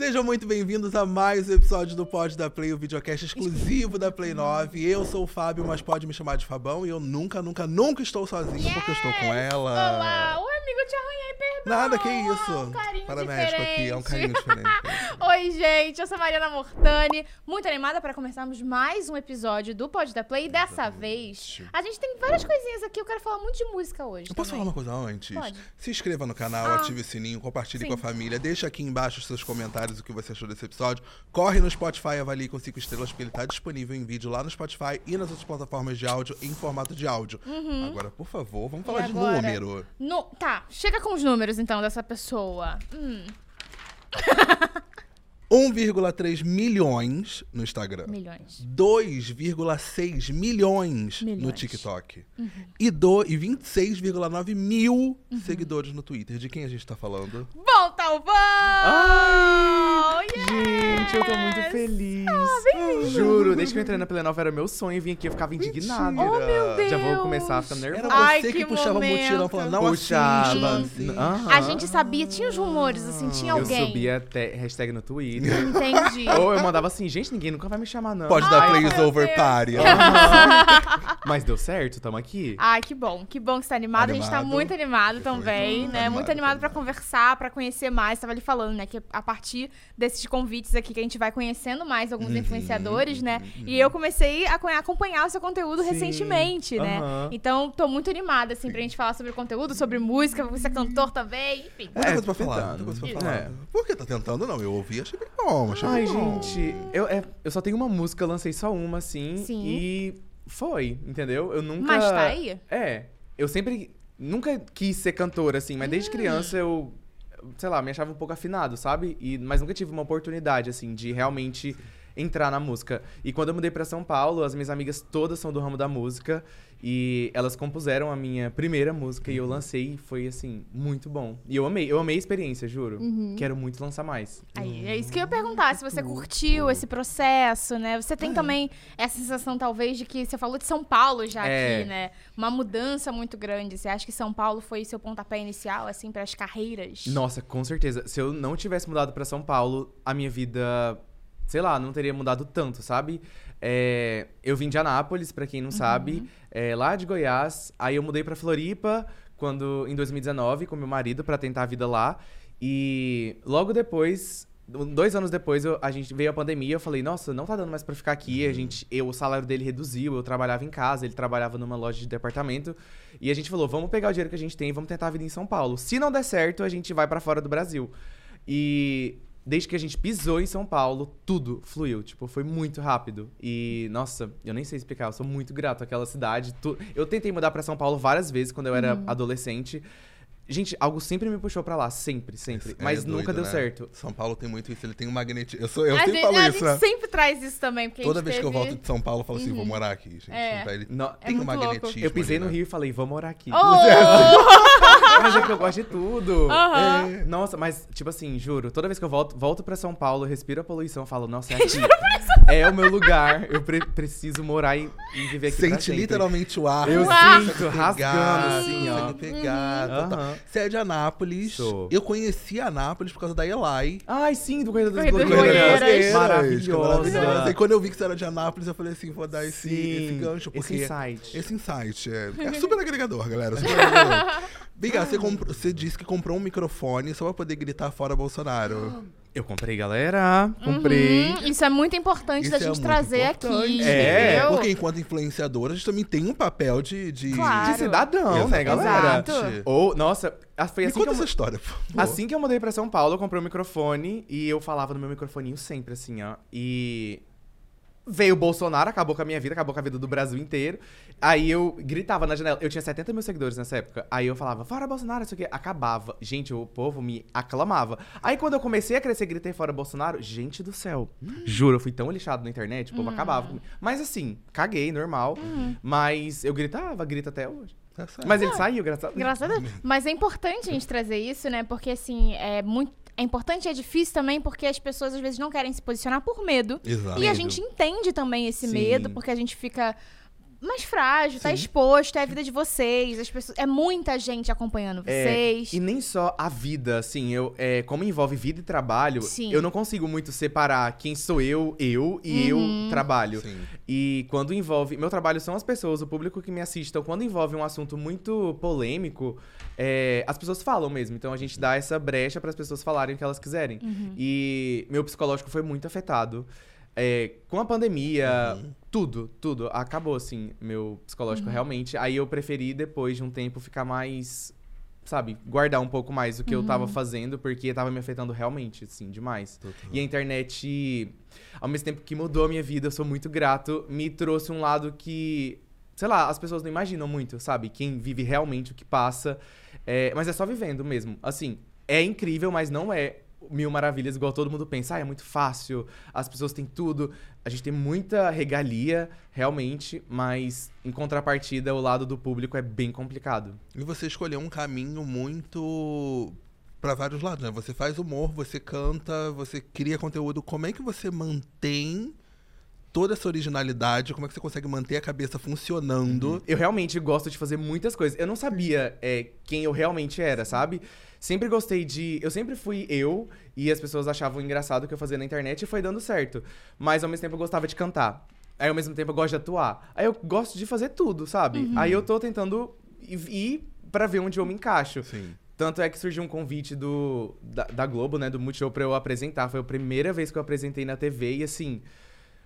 Sejam muito bem-vindos a mais um episódio do Pod da Play, o videocast exclusivo da Play 9. Eu sou o Fábio, mas pode me chamar de Fabão. E eu nunca, nunca, nunca estou sozinho porque eu estou com ela. Olá! Oi, amigo, eu te arranhei, perdão. Nada, que isso. um carinho Para diferente. médico aqui, é um carinho diferente. Oi, gente, eu sou a Mariana Mortani, muito animada para começarmos mais um episódio do Pod da Play. E dessa vez, a gente tem várias coisinhas aqui, eu quero falar muito de música hoje. Eu posso falar também. uma coisa antes? Pode. Se inscreva no canal, Ah. ative o sininho, compartilhe Sim. com a família, deixa aqui embaixo os seus comentários o que você achou desse episódio. Corre no Spotify, avalie com 5 estrelas, porque ele tá disponível em vídeo lá no Spotify e nas outras plataformas de áudio em formato de áudio. Agora, por favor, vamos falar Uhum. E de agora? número. No- Tá, chega com os números então dessa pessoa. Hum, 1,3 milhões no Instagram. milhões. 2,6 milhões, no Milhões. Uhum. TikTok. E, do, e 26,9 mil seguidores no Twitter. De quem a gente tá falando? Bom, Talvão! Ai, Yes! Gente, eu tô muito feliz. Juro, desde que eu entrei na Play Nova era meu sonho vir aqui, eu ficava indignado. Mentira. Oh, meu Deus! Já vou começar ficando Era nervoso. Ai, você que, que puxava o momento. mutirão falando, não Puxava. Aham. A gente sabia, tinha os rumores, assim, tinha Eu alguém. subia até hashtag no Twitter. Entendi. Ou eu mandava assim, gente, ninguém nunca vai me chamar, não. Pode dar plays over Deus. party. Mas deu certo, tamo aqui. Ai, que bom. Que bom que você tá animado. A gente tá Animado. muito animado também, muito né? animado muito animado pra conversar, pra conhecer mais. Tava ali falando, né? Que a partir desses convites aqui que a gente vai conhecendo mais alguns Uhum, influenciadores, né? E eu comecei a acompanhar o seu conteúdo Sim. recentemente, né? Aham. Então, tô muito animada, assim, pra gente falar sobre conteúdo, sobre música, você é cantor também, enfim. Muita É, coisa pra falar. tentando. Muita coisa pra É. falar. Por que tá tentando? Não, eu ouvi, achei bem bom. Achei Ai, bem bom. gente, eu, é, eu só tenho uma música, lancei só uma, assim. Sim. E foi, entendeu? Eu nunca. Mas tá aí? É. Eu sempre. Nunca quis ser cantora, assim, mas Hum. desde criança eu. Sei lá, me achava um pouco afinado, sabe? E, mas nunca tive uma oportunidade, assim, de realmente entrar na música. E quando eu mudei pra São Paulo, as minhas amigas todas são do ramo da música. E elas compuseram a minha primeira música e eu lancei e foi, assim, muito bom. E eu amei, eu amei a experiência, juro. Uhum. Quero muito lançar mais. Aí, é isso que eu ia perguntar, se você curtiu esse processo, né? Você É. tem também essa sensação, talvez, de que você falou de São Paulo já É. aqui, né? Uma mudança muito grande. Você acha que São Paulo foi seu pontapé inicial, assim, para as carreiras? Nossa, com certeza. Se eu não tivesse mudado pra São Paulo, a minha vida, sei lá, não teria mudado tanto, sabe? É, eu vim de Anápolis, pra quem não sabe, é, lá de Goiás. Aí eu mudei pra Floripa quando em 2019 com meu marido pra tentar a vida lá. E logo depois, dois anos depois, eu- a gente veio a pandemia. Eu falei, nossa, não tá dando mais pra ficar aqui. A gente, eu, o salário dele reduziu. Eu trabalhava em casa, ele trabalhava numa loja de departamento. E a gente falou, vamos pegar o dinheiro que a gente tem e vamos tentar a vida em São Paulo. Se não der certo, a gente vai pra fora do Brasil. E desde que a gente pisou em São Paulo, tudo fluiu. Tipo, foi muito rápido. E, nossa, eu nem sei explicar, eu sou muito grato àquela cidade. Tu- Eu tentei mudar pra São Paulo várias vezes quando eu era Uhum. adolescente. Gente, algo sempre me puxou pra lá, sempre, sempre. É Mas doido, nunca deu né? certo. São Paulo tem muito isso, ele tem um magnetismo. Eu, sou, eu a sempre gente, falo a isso, gente né? sempre traz isso também, porque Toda a gente vez que eu teve... volto de São Paulo, eu falo assim, vou morar aqui, gente. É. Então, ele No- tem um muito louco. magnetismo. Eu pisei ali, no né? Rio e falei, vou morar aqui. Oh! Mas é que eu gosto de tudo. Aham. É. Nossa, mas, tipo assim, juro, toda vez que eu volto, volto pra São Paulo, respiro a poluição, eu falo, nossa, é aqui. É o meu lugar. Eu pre- preciso morar e, e viver aqui pra Sente literalmente o ar. Eu Uau. sinto, rasgando, assim, ó. consegue pegar, total. Aham. Você é de Anápolis. Sou. Eu conheci Anápolis por causa da Eli. Ai, sim, do Correio das. Blogueiras. Maravilhosa. Maravilhosa. E quando eu vi que você era de Anápolis, eu falei assim, vou dar esse, Sim, esse gancho, porque... esse insight. Esse insight. É, é super agregador, galera. Super agregador. Biga, você, comprou- você disse que comprou um microfone só pra poder gritar fora Bolsonaro. Eu comprei, galera. Comprei. Uhum, Isso é muito importante Isso da é gente muito trazer importante. aqui, É, entendeu? Porque enquanto influenciadora, a gente também tem um papel de... de... Claro. De cidadão, né, galera? Exato. Ou, nossa, foi Me assim que conta eu... essa história, por favor. Assim que eu mudei pra São Paulo, eu comprei um microfone e eu falava no meu microfoninho sempre, assim, ó. E veio o Bolsonaro, acabou com a minha vida, acabou com a vida do Brasil inteiro. Aí eu gritava na janela. Eu tinha 70 mil seguidores nessa época. Aí eu falava, fora Bolsonaro, isso aqui. Acabava. Gente, o povo me aclamava. Aí quando eu comecei a crescer, gritei fora Bolsonaro. Gente do céu. Juro, eu fui tão lixado na internet, o povo acabava comigo. Mas assim, caguei, normal. Mas eu gritava, grito até hoje. Tá. Mas ele saiu. Graças a Deus. Mas é importante a gente trazer isso, né? Porque, assim, é muito. É importante e é difícil também porque as pessoas às vezes não querem se posicionar por medo. Exato. E a gente entende também esse Sim. medo, porque a gente fica mais frágil, tá Sim. exposto, é a vida de vocês, as pessoas, é muita gente acompanhando É, vocês. e nem só a vida, assim, eu, é, como envolve vida e trabalho, Sim. eu não consigo muito separar quem sou eu, eu e Uhum. eu trabalho. Sim. E quando envolve. Meu trabalho são as pessoas, o público que me assiste. Então, quando envolve um assunto muito polêmico, é, as pessoas falam mesmo. Então, a gente dá essa brecha para as pessoas falarem o que elas quiserem. Uhum. E meu psicológico foi muito afetado. É, com a pandemia, Uhum. Tudo, tudo. Acabou, assim, meu psicológico Uhum. realmente. Aí eu preferi, depois de um tempo, ficar mais. Sabe, guardar um pouco mais o que eu Uhum. tava fazendo, porque tava me afetando realmente, assim, demais. Total. E a internet, ao mesmo tempo que mudou a minha vida, eu sou muito grato, me trouxe um lado que, sei lá, as pessoas não imaginam muito, sabe? Quem vive realmente o que passa. É, mas é só vivendo mesmo. Assim, é incrível, mas não é mil maravilhas igual todo mundo pensa. Ah, é muito fácil, as pessoas têm tudo. A gente tem muita regalia, realmente, mas em contrapartida, o lado do público é bem complicado. E você escolheu um caminho muito para vários lados, né? Você faz humor, você canta, você cria conteúdo. Como é que você mantém toda essa originalidade? Como é que você consegue manter a cabeça funcionando? Eu realmente gosto de fazer muitas coisas. Eu não sabia é, quem eu realmente era, sabe? Sempre gostei de. Eu sempre fui eu e as pessoas achavam engraçado o que eu fazia na internet e foi dando certo. Mas ao mesmo tempo eu gostava de cantar. Aí ao mesmo tempo eu gosto de atuar. Aí eu gosto de fazer tudo, sabe? Aí eu tô tentando ir- pra ver onde eu me encaixo. Sim. Tanto é que surgiu um convite do, da, da Globo, né, do Multishow, pra eu apresentar. Foi a primeira vez que eu apresentei na TV e, assim,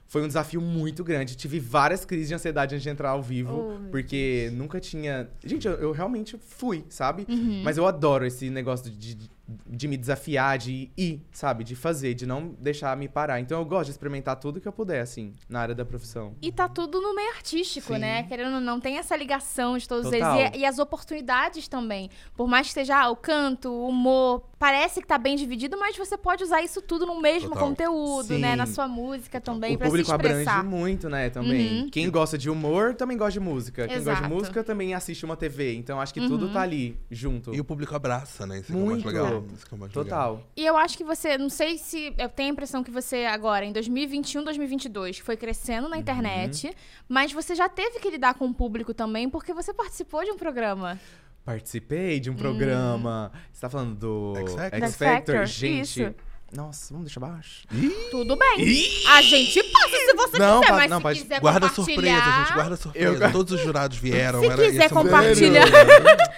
foi um desafio muito grande. Tive várias crises de ansiedade antes de entrar ao vivo, Oh, porque nunca tinha. Gente, eu, eu realmente fui, sabe? Uhum. Mas eu adoro esse negócio de, de, de me desafiar, de ir, sabe? De fazer, de não deixar me parar. Então eu gosto de experimentar tudo que eu puder, assim, na área da profissão. E tá tudo no meio artístico, Sim. né? Querendo ou não, tem essa ligação de todos Total. eles. E, e as oportunidades também. Por mais que seja ah, o canto, o humor, parece que tá bem dividido, mas você pode usar isso tudo no mesmo Total. conteúdo, Sim. né? Na sua música também, o pra se público expressar. abrange muito, né, também. Uhum. Quem gosta de humor também gosta de música. Quem gosta Exato. de música também assiste uma TV. Então acho que tudo Uhum. tá ali, junto. E o público abraça, né? Isso que é o mais Muito. legal. É. Total. E eu acho que você, não sei se. Eu tenho a impressão que você agora, em 2021, 2022, foi crescendo Uhum. na internet, mas você já teve que lidar com o público também, porque você participou de um programa. Participei de um programa. Você tá falando do X Factor? X Factor, Gente. isso. Nossa, vamos deixar baixo. Tudo bem. A gente passa se você Não, quiser, pa- mas não, se pode- quiser Guarda compartilhar... surpresa, gente. Guarda surpresa. Eu- Todos os jurados vieram. Se era, quiser uma- compartilhar.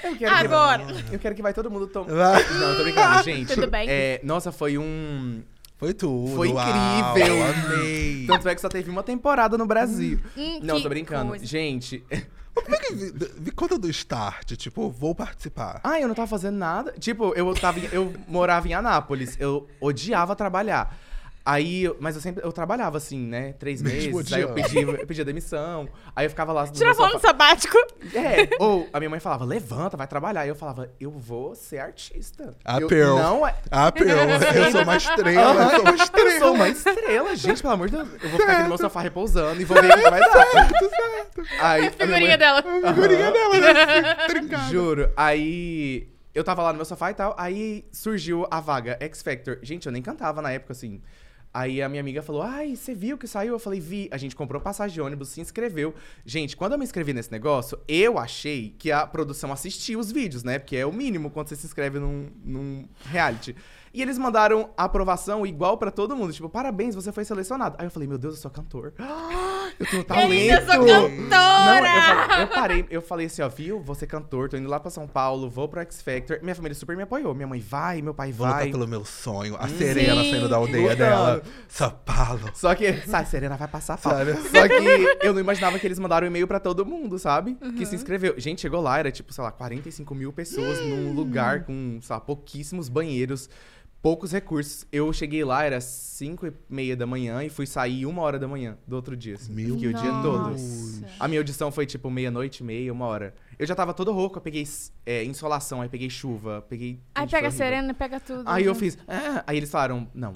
Eu quero Agora. Que, eu quero que vai todo mundo tomar. Vai. Não, tô brincando, gente. Tudo bem. É, nossa, foi um. Foi tudo. Foi uau, incrível. amei. Tanto é que só teve uma temporada no Brasil. Hum, Não, que tô brincando. coisa. Gente. Como é que. vi- Conta do start, tipo, vou participar. Ah, eu não tava fazendo nada. Tipo, eu tava. Eu morava em Anápolis. Eu odiava trabalhar. Aí, eu- mas eu sempre. Eu trabalhava assim, né? Três Mesmo meses. Aí eu pedia, eu pedia demissão. Aí eu ficava lá. no Tirava sofá. sabático. É, ou a minha mãe falava, levanta, vai trabalhar. E eu falava, eu vou ser artista. A eu, Pearl. Não é. Pearl, eu sou uma estrela, eu sou uma Eu estrela. sou uma estrela, gente, pelo amor de Deus. Eu vou ficar aqui no meu sofá repousando e vou ver o que vai dar. Aí, a Figurinha mãe- dela. A figurinha dela, né? Trincada. Juro. Aí eu tava lá no meu sofá e tal. Aí surgiu a vaga X Factor. Gente, eu nem cantava na época, assim. Aí a minha amiga falou: Ai, você viu que saiu? Eu falei: Vi. A gente comprou passagem de ônibus, se inscreveu. Gente, quando eu me inscrevi nesse negócio, eu achei que a produção assistia os vídeos, né? Porque é o mínimo quando você se inscreve num, num reality. E eles mandaram a aprovação igual pra todo mundo. Tipo, parabéns, você foi selecionado. Aí eu falei: Meu Deus, eu sou cantor. Eu tenho talento. Eu sou Não, eu, cantora! falei- eu parei, eu falei assim, ó, viu? Vou ser cantor, tô indo lá pra São Paulo, vou pro X Factor. Minha família super me apoiou. Minha mãe vai, meu pai Vou lutar vai. pelo meu sonho. A Serena Sim. saindo da aldeia Lutando. dela. São Paulo. Só que, sabe, Serena vai passar. Sabe? Só que eu não imaginava que eles mandaram um e-mail pra todo mundo, sabe? Que Uhum. se inscreveu. Gente, chegou lá, era tipo, sei lá, 45 mil pessoas num lugar com, sei lá, pouquíssimos banheiros, poucos recursos. Eu cheguei lá, era 5 e meia da manhã e fui sair uma hora da manhã do outro dia. Assim. Meu Fiquei o dia todo. Nossa. A minha audição foi tipo meia-noite, meia, uma hora. Eu já tava todo rouco, eu peguei é, insolação, aí peguei chuva, peguei. Aí pega horrível. Serena, pega tudo. Aí eu né? fiz. "Ah", aí eles falaram, não.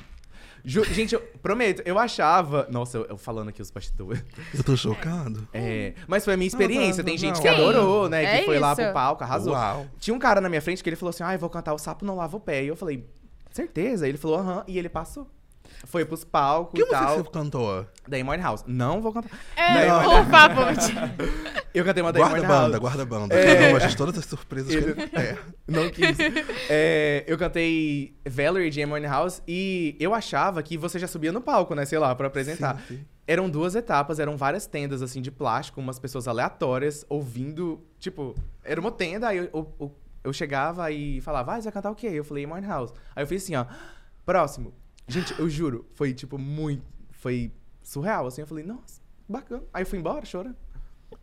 Ju- gente, eu prometo, eu achava. Nossa, eu, eu falando aqui os bastidores. Eu tô chocado. É, mas foi a minha experiência. Tem gente não. que Sim, adorou, né? é que foi lá isso. pro palco, arrasou. Uau. Tinha um cara na minha frente que ele falou assim: ah, eu vou cantar o sapo não lava o pé. E eu falei, certeza? Ele falou, aham, e ele passou. foi pros palcos que e tal. música você cantou? Da Amy House. Não vou cantar. É, Não. por favor. Eu cantei uma da Guarda Amy banda, House. guarda banda. É. Não, mas todas as surpresas que ele é. Não quis. É, eu cantei Valerie de Amy House e eu achava que você já subia no palco, né? Sei lá, pra apresentar. Sim, sim. Eram duas etapas, eram várias tendas, assim, de plástico, umas pessoas aleatórias ouvindo. Tipo, era uma tenda, aí eu, eu, eu- chegava e falava, ah, você vai cantar o quê? Eu falei, Amy House. Aí eu fiz assim, ó, próximo. Gente, eu juro, foi, tipo, muito. Foi surreal, assim. Eu falei, nossa, bacana. Aí eu fui embora, chorando.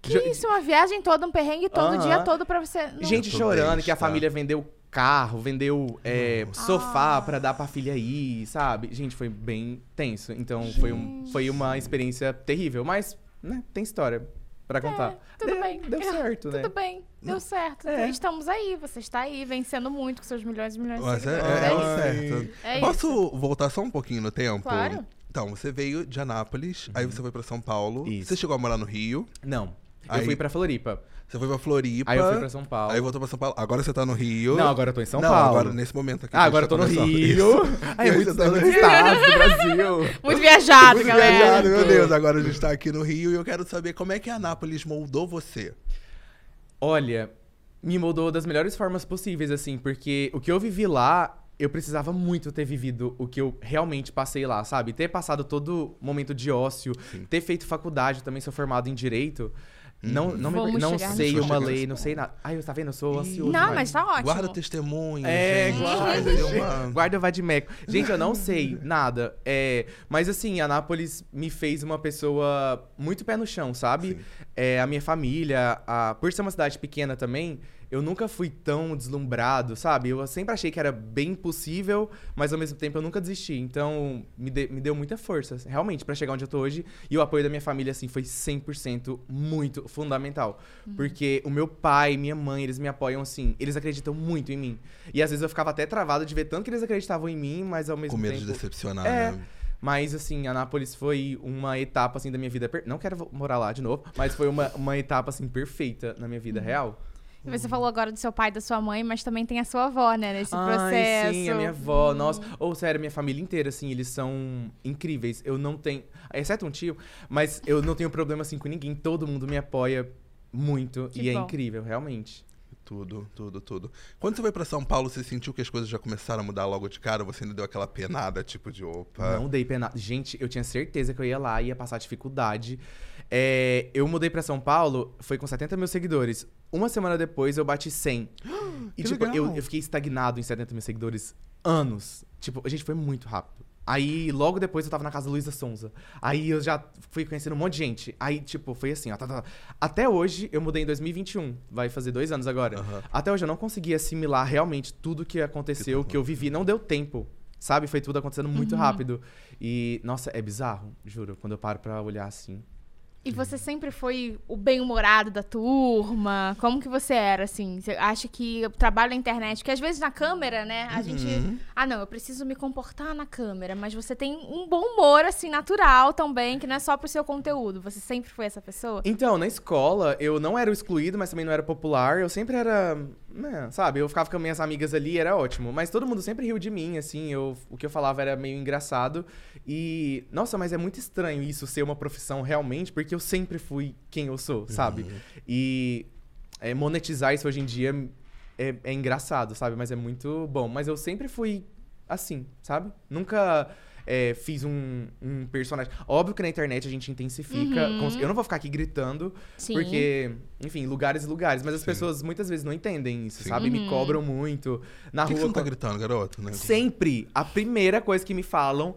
Que Jo- isso, uma viagem toda, um perrengue todo, o Aham. dia todo pra você... Não- Gente chorando que a besta. família vendeu carro, vendeu é, sofá Ah. pra dar pra filha ir, sabe? Gente, foi bem tenso. Então foi, um, foi uma experiência terrível. Mas, né, tem história pra contar. É, tudo Deu- bem. Deu certo, né? Tudo bem, deu certo. É. Estamos aí, você está aí, vencendo muito com seus milhões e milhões de Mas é, seguidores. é, é o isso. certo. É Posso voltar só um pouquinho no tempo? Claro. Então, você veio de Anápolis, aí você foi pra São Paulo. Uhum. Isso. Você chegou a morar no Rio. Não. Aí- Eu fui pra Floripa. Você foi pra Floripa. Aí eu fui pra São Paulo. Aí voltou pra São Paulo. Agora você tá no Rio. Não, agora eu tô em São Não, Paulo. agora nesse momento aqui. Ah, a agora eu tô no tá. Rio. Isso. Aí muito, você tá no muito Rio. estado do Brasil. Muito viajado, Muito galera. viajado, meu Deus. Agora a gente tá aqui no Rio e eu quero saber como é que Anápolis moldou você. Olha, me moldou das melhores formas possíveis, assim, porque o que eu vivi lá, eu precisava muito ter vivido o que eu realmente passei lá, sabe? Ter passado todo momento de ócio, Sim. ter feito faculdade, eu também sou formado em direito. Não, não, me- não chegar sei nisso. uma lei, não sei nada. Ai, eu tá vendo? Eu sou ansioso. Não, demais. mas tá ótimo. Guarda testemunho. É, gente. guarda, uma- guarda vai de meco. Gente, eu não sei nada. É, mas assim, Anápolis me fez uma pessoa muito pé no chão, sabe? É, a minha família, a- por ser uma cidade pequena também, eu nunca fui tão deslumbrado, sabe? Eu sempre achei que era bem possível, mas ao mesmo tempo eu nunca desisti. Então, me, de- me deu muita força, realmente, pra chegar onde eu tô hoje. E o apoio da minha família, assim, foi 100% muito fundamental. Porque o meu pai e minha mãe, eles me apoiam, assim, eles acreditam muito em mim. E às vezes eu ficava até travado de ver tanto que eles acreditavam em mim, mas ao mesmo Com medo tempo... de decepcionar, É. né? Mas, assim, Anápolis foi uma etapa, assim, da minha vida... per- Não quero morar lá de novo, mas foi uma, uma etapa, assim, perfeita na minha Uhum. vida real. Você falou agora do seu pai e da sua mãe, mas também tem a sua avó, né, nesse processo. Ai, sim, a minha avó, nossa. Ou, sério, minha família inteira, assim, eles são incríveis. Eu não tenho... Exceto um tio, mas eu não tenho problema, assim, com ninguém. Todo mundo me apoia muito Que e é bom. incrível, realmente. Tudo, tudo, tudo. Quando você foi pra São Paulo, você sentiu que as coisas já começaram a mudar logo de cara? Você ainda deu aquela penada, tipo de opa. Não dei pena. Gente, eu tinha certeza que eu ia lá e ia passar dificuldade. É, eu mudei pra São Paulo, foi com 70 mil seguidores. Uma semana depois eu bati 100. E, Que tipo, eu, eu fiquei estagnado em 70 mil seguidores anos. Tipo, a gente foi muito rápido. Aí, logo depois, eu tava na casa da Luísa Sonza. Aí eu já fui conhecendo um monte de gente. Aí, tipo, foi assim, ó. tá, tá, tá. Até hoje, eu mudei em 2021. Vai fazer dois anos agora. Aham. Até hoje eu não consegui assimilar realmente tudo que aconteceu, Que que eu vivi. Não deu tempo, sabe? Foi tudo acontecendo muito rápido. E, nossa, é bizarro, juro, quando eu paro pra olhar assim. E você sempre foi o bem-humorado da turma? Como que você era, assim? Você acha que o trabalho na internet, que às vezes na câmera, né, a gente... Ah, não, eu preciso me comportar na câmera, mas você tem um bom humor, assim, natural também, que não é só pro seu conteúdo. Você sempre foi essa pessoa? Então, na escola, eu não era o excluído, mas também não era popular. Eu sempre era. Né, sabe? Eu ficava com minhas amigas ali, era ótimo. Mas todo mundo sempre riu de mim, assim. Eu, o que eu falava era meio engraçado. E. Nossa, mas é muito estranho isso ser uma profissão realmente, porque eu sempre fui quem eu sou, sabe? E. é, monetizar isso hoje em dia é, é engraçado, sabe? Mas é muito bom. Mas eu sempre fui assim, sabe? Nunca é, fiz um, um personagem. Óbvio que na internet a gente intensifica. Uhum. cons- Eu não vou ficar aqui gritando, Sim. porque, enfim, lugares e lugares. Mas as Sim. pessoas muitas vezes não entendem isso, Sim. sabe? Me Uhum. cobram muito. Na Por que, que você rua. não tá gritando, garoto? Né? Sempre. A primeira coisa que me falam.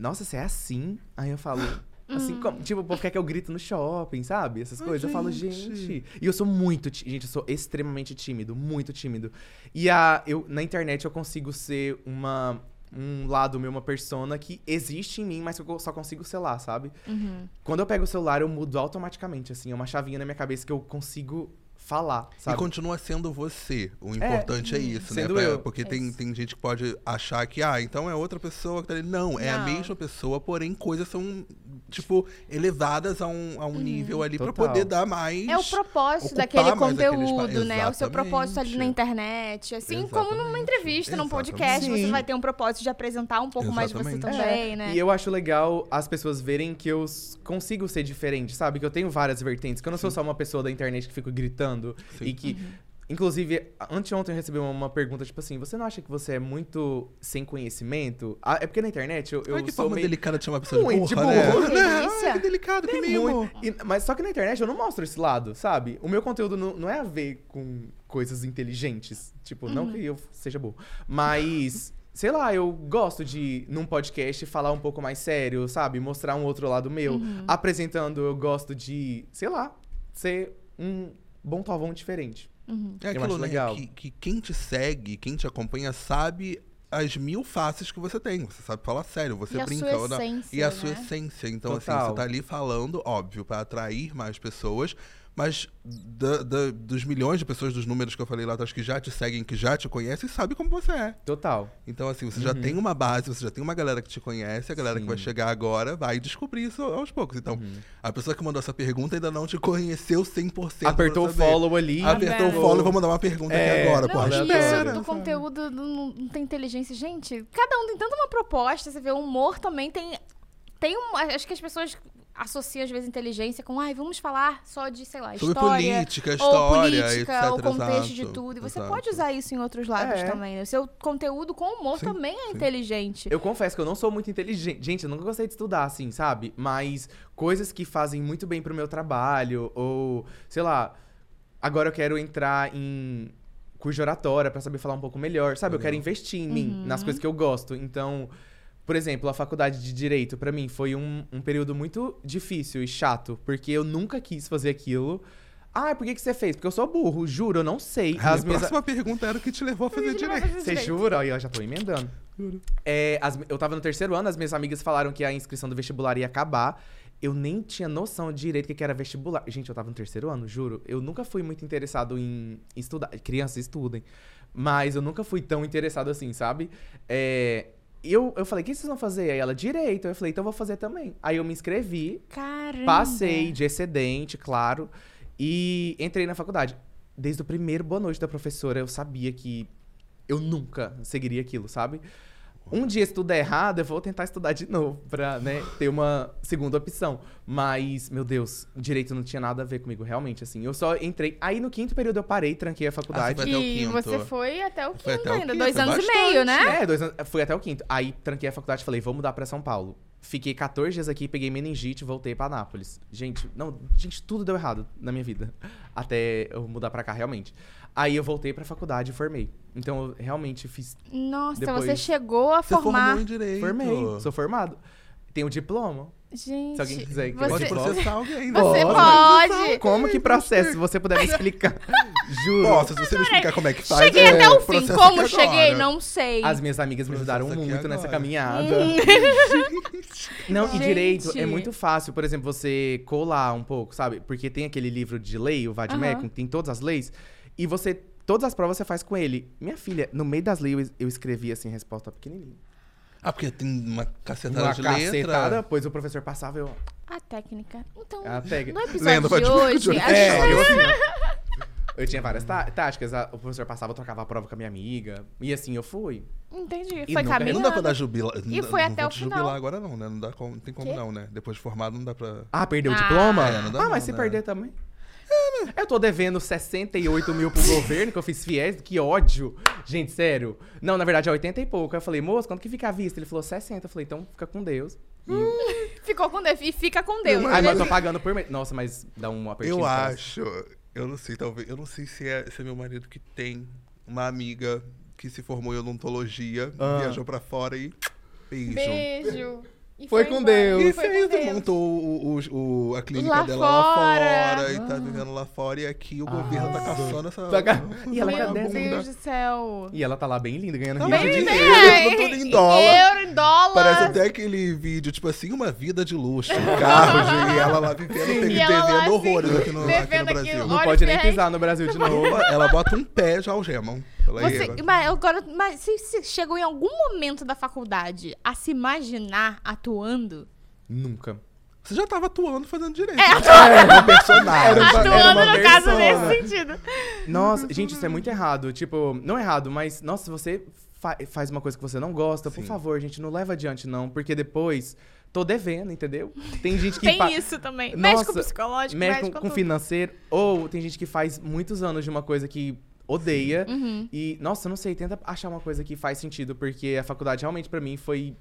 Nossa, você é assim? Aí eu falo. Assim, como, tipo, o povo quer que eu grito no shopping, sabe? Essas Ai, coisas. Eu falo, gente. E eu sou muito. Gente, eu sou extremamente tímido, muito tímido. E a, eu, na internet eu consigo ser uma. Um lado meu, uma persona que existe em mim, mas que eu só consigo selar, sabe? Uhum. Quando eu pego o celular, eu mudo automaticamente, assim. É uma chavinha na minha cabeça que eu consigo falar, E sabe? continua sendo você. O importante é, isso, né? Sendo Pra- eu. Porque É tem, isso. tem gente que pode achar que, ah, então é outra pessoa que tá ali. Não, é a mesma pessoa, porém coisas são tipo, elevadas a um, a um nível ali pra Total. poder dar mais. É o propósito daquele aquele conteúdo, né? O seu propósito ali na Exatamente. internet. Assim como numa Exatamente. entrevista, num podcast, Exatamente. você vai ter um propósito de apresentar um pouco mais de você Exatamente. também, né? E eu acho legal as pessoas verem que eu consigo ser diferente, sabe? Que eu tenho várias vertentes, que eu não sou só uma pessoa da internet que fico gritando Sim. e que. Uhum. Inclusive, anteontem eu recebi uma, pergunta, tipo assim, você não acha que você é muito sem conhecimento? Ah, é porque na internet eu, eu Olha que sou meio. delicada de chamar a pessoa Muito de de burra, né? Né? Ai, que delicado, que mimo. Muito. E- mas só que na internet eu não mostro esse lado, sabe? O meu conteúdo não, não é a ver com coisas inteligentes. Tipo, não que eu seja burro. Mas, sei lá, eu gosto de, num podcast, falar um pouco mais sério, sabe? Mostrar um outro lado meu. Apresentando, eu gosto de, sei lá, ser um bom pavão diferente. É Eu aquilo, né? legal. Que, que quem te segue, quem te acompanha, sabe as mil faces que você tem. Você sabe falar sério, você E a brinca não. essência, E a né? sua essência. Então, assim, Total. você tá ali falando, óbvio, pra atrair mais pessoas. Mas da- da- dos milhões de pessoas, dos números que eu falei lá atrás, que já te seguem, que já te conhecem, sabe como você é. Total. Então, assim, você já tem uma base, você já tem uma galera que te conhece, a galera que vai Sim. chegar agora vai descobrir isso aos poucos. Então, a pessoa que mandou essa pergunta ainda não te conheceu 100%. pra Apertou o follow ali. Apertou o vendo? follow e vou mandar uma pergunta É, aqui agora, Não, porra. aleatório. isso espera, do conteúdo não, não tem inteligência. Gente, cada um tem tanta uma proposta. Você vê, o humor também tem. Tem um. Acho que as pessoas associam, às vezes, inteligência com, ai, vamos falar só de, sei lá, Sobre história. política, ou história, política, etc. ou contexto de exato, tudo. E você exato. pode usar isso em outros lados É. também. Né? O seu conteúdo com humor Sim, também é sim. inteligente. Eu confesso que eu não sou muito inteligente. Gente, eu nunca gostei de estudar, assim, sabe? Mas coisas que fazem muito bem pro meu trabalho, ou, sei lá, agora eu quero entrar em curso de oratória pra saber falar um pouco melhor, sabe? Eu quero investir em mim, nas coisas que eu gosto. Então, por exemplo, a faculdade de Direito, pra mim, foi um, um período muito difícil e chato, porque eu nunca quis fazer aquilo. Ah, por que, que você fez? Porque eu sou burro, juro, eu não sei. A As minhas- próxima pergunta era o que te levou a fazer direito. você jura? Aí eu já tô emendando. Juro. É, as- eu tava no terceiro ano, as minhas amigas falaram que a inscrição do vestibular ia acabar. Eu nem tinha noção de direito do que que era vestibular. Gente, eu tava no terceiro ano, juro. Eu nunca fui muito interessado em estudar. Crianças estudem. Mas eu nunca fui tão interessado assim, sabe? É, eu, eu falei, o que vocês vão fazer? Aí ela, direito. Eu falei, então eu vou fazer também. Aí eu me inscrevi, Caramba. Passei de excedente, claro, e entrei na faculdade. Desde o primeiro boa noite da professora, eu sabia que eu nunca seguiria aquilo, sabe? Um dia, se tudo der errado, eu vou tentar estudar de novo, pra né, ter uma segunda opção. Mas, meu Deus, direito não tinha nada a ver comigo, realmente, assim. Eu só entrei. Aí no quinto período eu parei, tranquei a faculdade. Ah, você foi até o E quinto. você foi até o quinto até o ainda, quinto, dois anos e bastante, meio, né? É, dois anos, fui até o quinto. Aí tranquei a faculdade e falei, vou mudar pra São Paulo. Fiquei 14 dias aqui, peguei meningite e voltei pra Nápoles. Gente, não, gente, tudo deu errado na minha vida. Até eu mudar pra cá, realmente. Aí eu voltei pra faculdade e formei. Então eu realmente fiz. Nossa, Depois- você chegou a Você formar. formou em direito. Formei, sou formado. Tenho diploma. Gente, Se alguém quiser que você, Pode processar alguém. né? você Pode. pode. Como que processo? Se você puder me explicar. Juro. Posso, se você me explicar como é que faz. Cheguei é, até o fim. Como cheguei, não sei. As minhas amigas me ajudaram muito nessa agora. caminhada. Hum. Não, e direito é muito fácil, por exemplo, você colar um pouco, sabe? Porque tem aquele livro de lei, o Vademecum, Aham. que tem todas as leis, e você. Todas as provas você faz com ele. Minha filha, no meio das leis eu, eu escrevi assim, resposta pequenininha. Ah, porque tem uma cacetada Uma de cacetada, letra. pois o professor passava, eu. A técnica. Então, A técnica. no episódio Lenda, de hoje, a É, gente- eu assim. Eu tinha várias tá- táticas. O professor passava, eu trocava a prova com a minha amiga. E assim eu fui. Entendi. E Foi nunca- caminhando. Não dá pra dar jubila. E não- foi não até o final. jubilar agora não, né? Não dá como, não tem como Quê? não, né? Depois de formado não dá pra... Ah, perdeu o Ah. diploma? É, não dá ah, não, mas se né? perder também. Eu tô devendo 68 mil pro governo, que eu fiz fiéis, que ódio. Gente, sério. Não, na verdade é 80 e pouco. Aí eu falei, moço, quanto que fica à vista? Ele falou 60. Eu falei, então fica com Deus. E... Ficou com Deus. E fica com Deus. Ai, mas né? eu tô pagando por mês. Nossa, mas dá um apertinho. Eu acho, eu não sei, talvez, eu não sei se é, se é meu marido que tem uma amiga que se formou em odontologia, Ah. viajou pra fora e beijo. Beijo. E Foi com embora. Deus. E Foi com fez, Deus. montou o, o- o- a clínica Lá dela lá fora. fora e tá vivendo lá fora. E aqui o governo tá caçando essa. Tá ca- E ela Meu agradece. Deus do céu. E ela tá lá bem linda, ganhando rios de dinheiro. Dinheiro, tudo em dólar. Euro, em dólar. Parece até aquele vídeo, tipo assim, uma vida de luxo, carros, e ela lá vivendo, E devendo ela lá, assim, horrores aqui no, aqui no devendo Brasil. aquilo. Não pode nem pisar no Brasil de novo. Ela, ela bota um pé, já algemam. Ela Você, aí, mas agora, mas você, você chegou em algum momento da faculdade a se imaginar atuando? Nunca. Você já tava atuando fazendo direito. É, Era um personagem. Era uma- Atuando era uma no caso nesse sentido. Nossa, gente, isso é muito errado. Tipo, não errado, mas, nossa, se você fa- faz uma coisa que você não gosta, por Sim. favor, gente, não leva adiante, não. Porque depois, tô devendo, entendeu? Tem gente que. Tem pa- isso também. mexe com o Nossa, psicológico, mexe mexe com, com, financeiro. Ou tem gente que faz muitos anos de uma coisa que odeia. Uhum. E, nossa, não sei, tenta achar uma coisa que faz sentido, porque a faculdade realmente pra mim foi.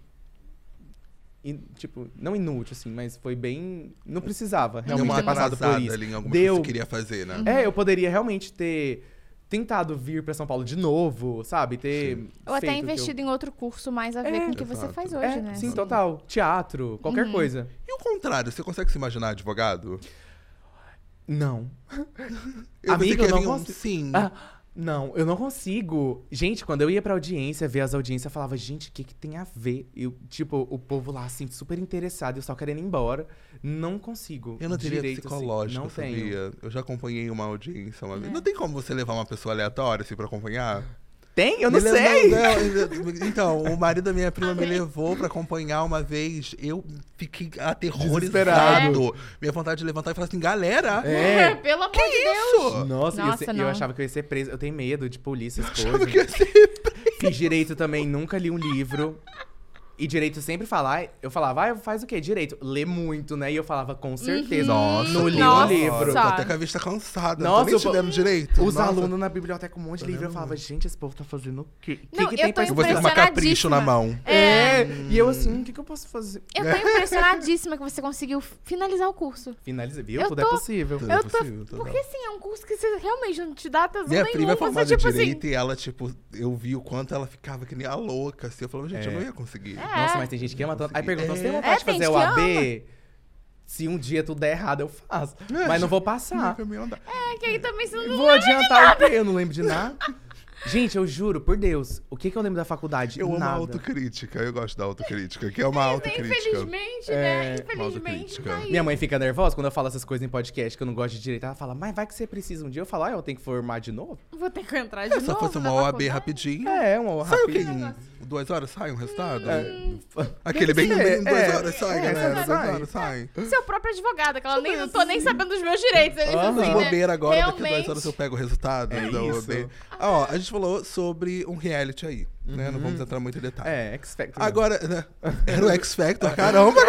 in- tipo, não inútil, assim, mas foi bem. Não precisava realmente uma ter passado por isso. ali em alguma Deu. coisa que você queria fazer, né? É, eu poderia realmente ter tentado vir pra São Paulo de novo, sabe? Ter. Sim. Ou até feito o que eu- investido em outro curso mais a ver É, com o que você exato. faz hoje, É, né? sim, total. Teatro, qualquer Uhum. coisa. E o contrário, você consegue se imaginar advogado? Não. Eu Amigo, pensei que ia eu não vir um sim. Ah, não, eu não consigo. Gente, quando eu ia pra audiência, ver as audiências, eu falava, gente, o que, que tem a ver? Eu, tipo, o povo lá, assim, super interessado, eu só querendo ir embora. Não consigo. Eu não teria direito, assim, psicológico, não tenho. sabia? Eu já acompanhei uma audiência uma vez. É. Não tem como você levar uma pessoa aleatória assim pra acompanhar? Tem? Eu não Me sei. levou- não, então, o marido da minha prima me levou pra acompanhar uma vez. Eu fiquei aterrorizado. Desesperado. Minha vontade de levantar e falar assim, galera, É. Pelo amor de Deus. isso? Nossa, eu Nossa, se- eu, não. achava que eu ia ser preso. Eu tenho medo de polícia, as Achava coisas. que ia ser... Fiz direito também, nunca li um livro. E direito sempre falar, eu falava, ah, faz o quê? Direito. Lê muito, né? E eu falava, com certeza. Nossa, não li Nossa. livro. Tô até com a vista cansada. Nossa, não tô nem te dando direito. Os Nossa. alunos na biblioteca com um monte de Tá livro, eu falava, gente, esse povo tá fazendo o quê? O que, que eu tem pra tô Eu vou ter uma capricho na mão. É, e eu assim, o que, que eu posso fazer? Eu tô impressionadíssima que você conseguiu finalizar o curso. Finaliza, viu? Eu Tudo tô- é possível. Tudo eu é tô- possível, tudo Porque assim, é um curso que você realmente não te dá tesão Minha nenhum. prima é você, formada tipo assim, direito e ela, tipo, eu vi o quanto ela ficava que nem a louca, assim. Eu falava, gente, eu É. não ia conseguir. É. Nossa, mas tem gente que ama tanto. Aí pergunta, você tem É. vontade É, de tem fazer gente o que AB? Se um dia tudo der errado, eu faço. É, Mas não vou passar. É, que aí também você não Vou adiantar o quê? Eu não lembro de nada. Gente, eu juro, por Deus, o que, que eu lembro da faculdade? Eu amo a Nada. autocrítica, eu gosto da autocrítica, que é uma autocrítica. Infelizmente, É, né? uma Infelizmente, tá aí. Minha mãe fica nervosa quando eu falo essas coisas em podcast que eu não gosto de direito. Ela fala, mas vai que você precisa um dia. Eu falo, ah, eu tenho que formar de novo? Vou ter que entrar de É, novo. só fosse uma OAB faculdade. rapidinho. É, uma Sai o quê? rapidinho. Em duas horas sai um resultado? É. Aquele bem, bem ser, duas é. horas sai, É, galera. sai. Duas horas sai. Seu próprio advogado, que ela nem não tô nem sabendo dos meus direitos. É isso Aham. assim, né? bobeira agora, daqui a Realmente. duas horas eu pego o resultado É da isso. Ah, ó, a gente falou sobre um reality aí, né? Não vamos entrar muito em detalhe. É, X Factor. Agora, né? Era o X Factor, caramba!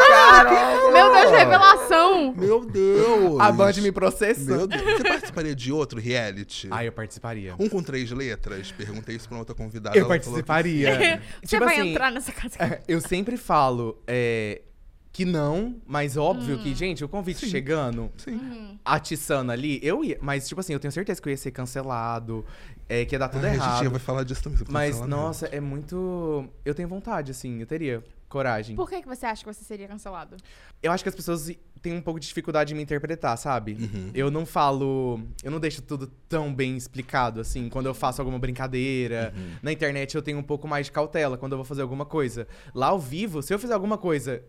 Meu Deus, revelação! Meu Deus! A Band me processou. Meu Deus. Você participaria de outro reality? Ah, eu participaria. Um com três letras? Perguntei isso pra outra convidada. Eu participaria. Você tipo vai assim, entrar nessa casa. eu sempre falo é, que não, mas óbvio que, gente, o convite Sim. chegando, Sim. Uhum. atiçando ali, eu ia. Mas, tipo assim, eu tenho certeza que eu ia ser cancelado, é, que ia dar tudo Ai, a errado. gente vai falar disso também. Mas, nossa, é muito. Eu tenho vontade, assim, eu teria coragem. Por que, que você acha que você seria cancelado? Eu acho que as pessoas têm um pouco de dificuldade em me interpretar, sabe? Uhum. Eu não falo. Eu não deixo tudo tão bem explicado, assim, quando eu faço alguma brincadeira. Uhum. Na internet eu tenho um pouco mais de cautela quando eu vou fazer alguma coisa. Lá ao vivo, se eu fizer alguma coisa,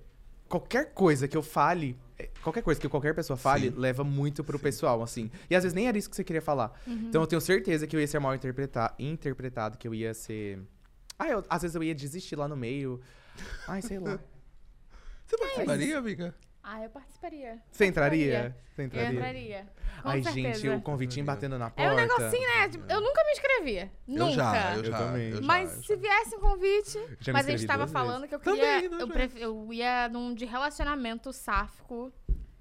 qualquer coisa que eu fale. Eh, Qualquer coisa que qualquer pessoa fale, Sim. leva muito pro pessoal, assim. E às vezes nem era isso que você queria falar. Então eu tenho certeza que eu ia ser mal interpreta- interpretado, que eu ia ser. Ah, eu- às vezes eu ia desistir lá no meio. Ai, sei lá. Você participaria, amiga? Ah, eu participaria. Você entraria? Você Eu entraria? entraria. Com Ai, certeza. gente, o convitinho batendo na porta. É um negocinho, né? Tipo, Eu nunca me inscrevia. Eu Nunca. já, eu Eu já. também. eu já, Mas eu se já. viesse um convite. Já me mas a inscrevi gente tava falando que eu Também, queria. duas eu, vezes. pref- eu ia num de relacionamento sáfico.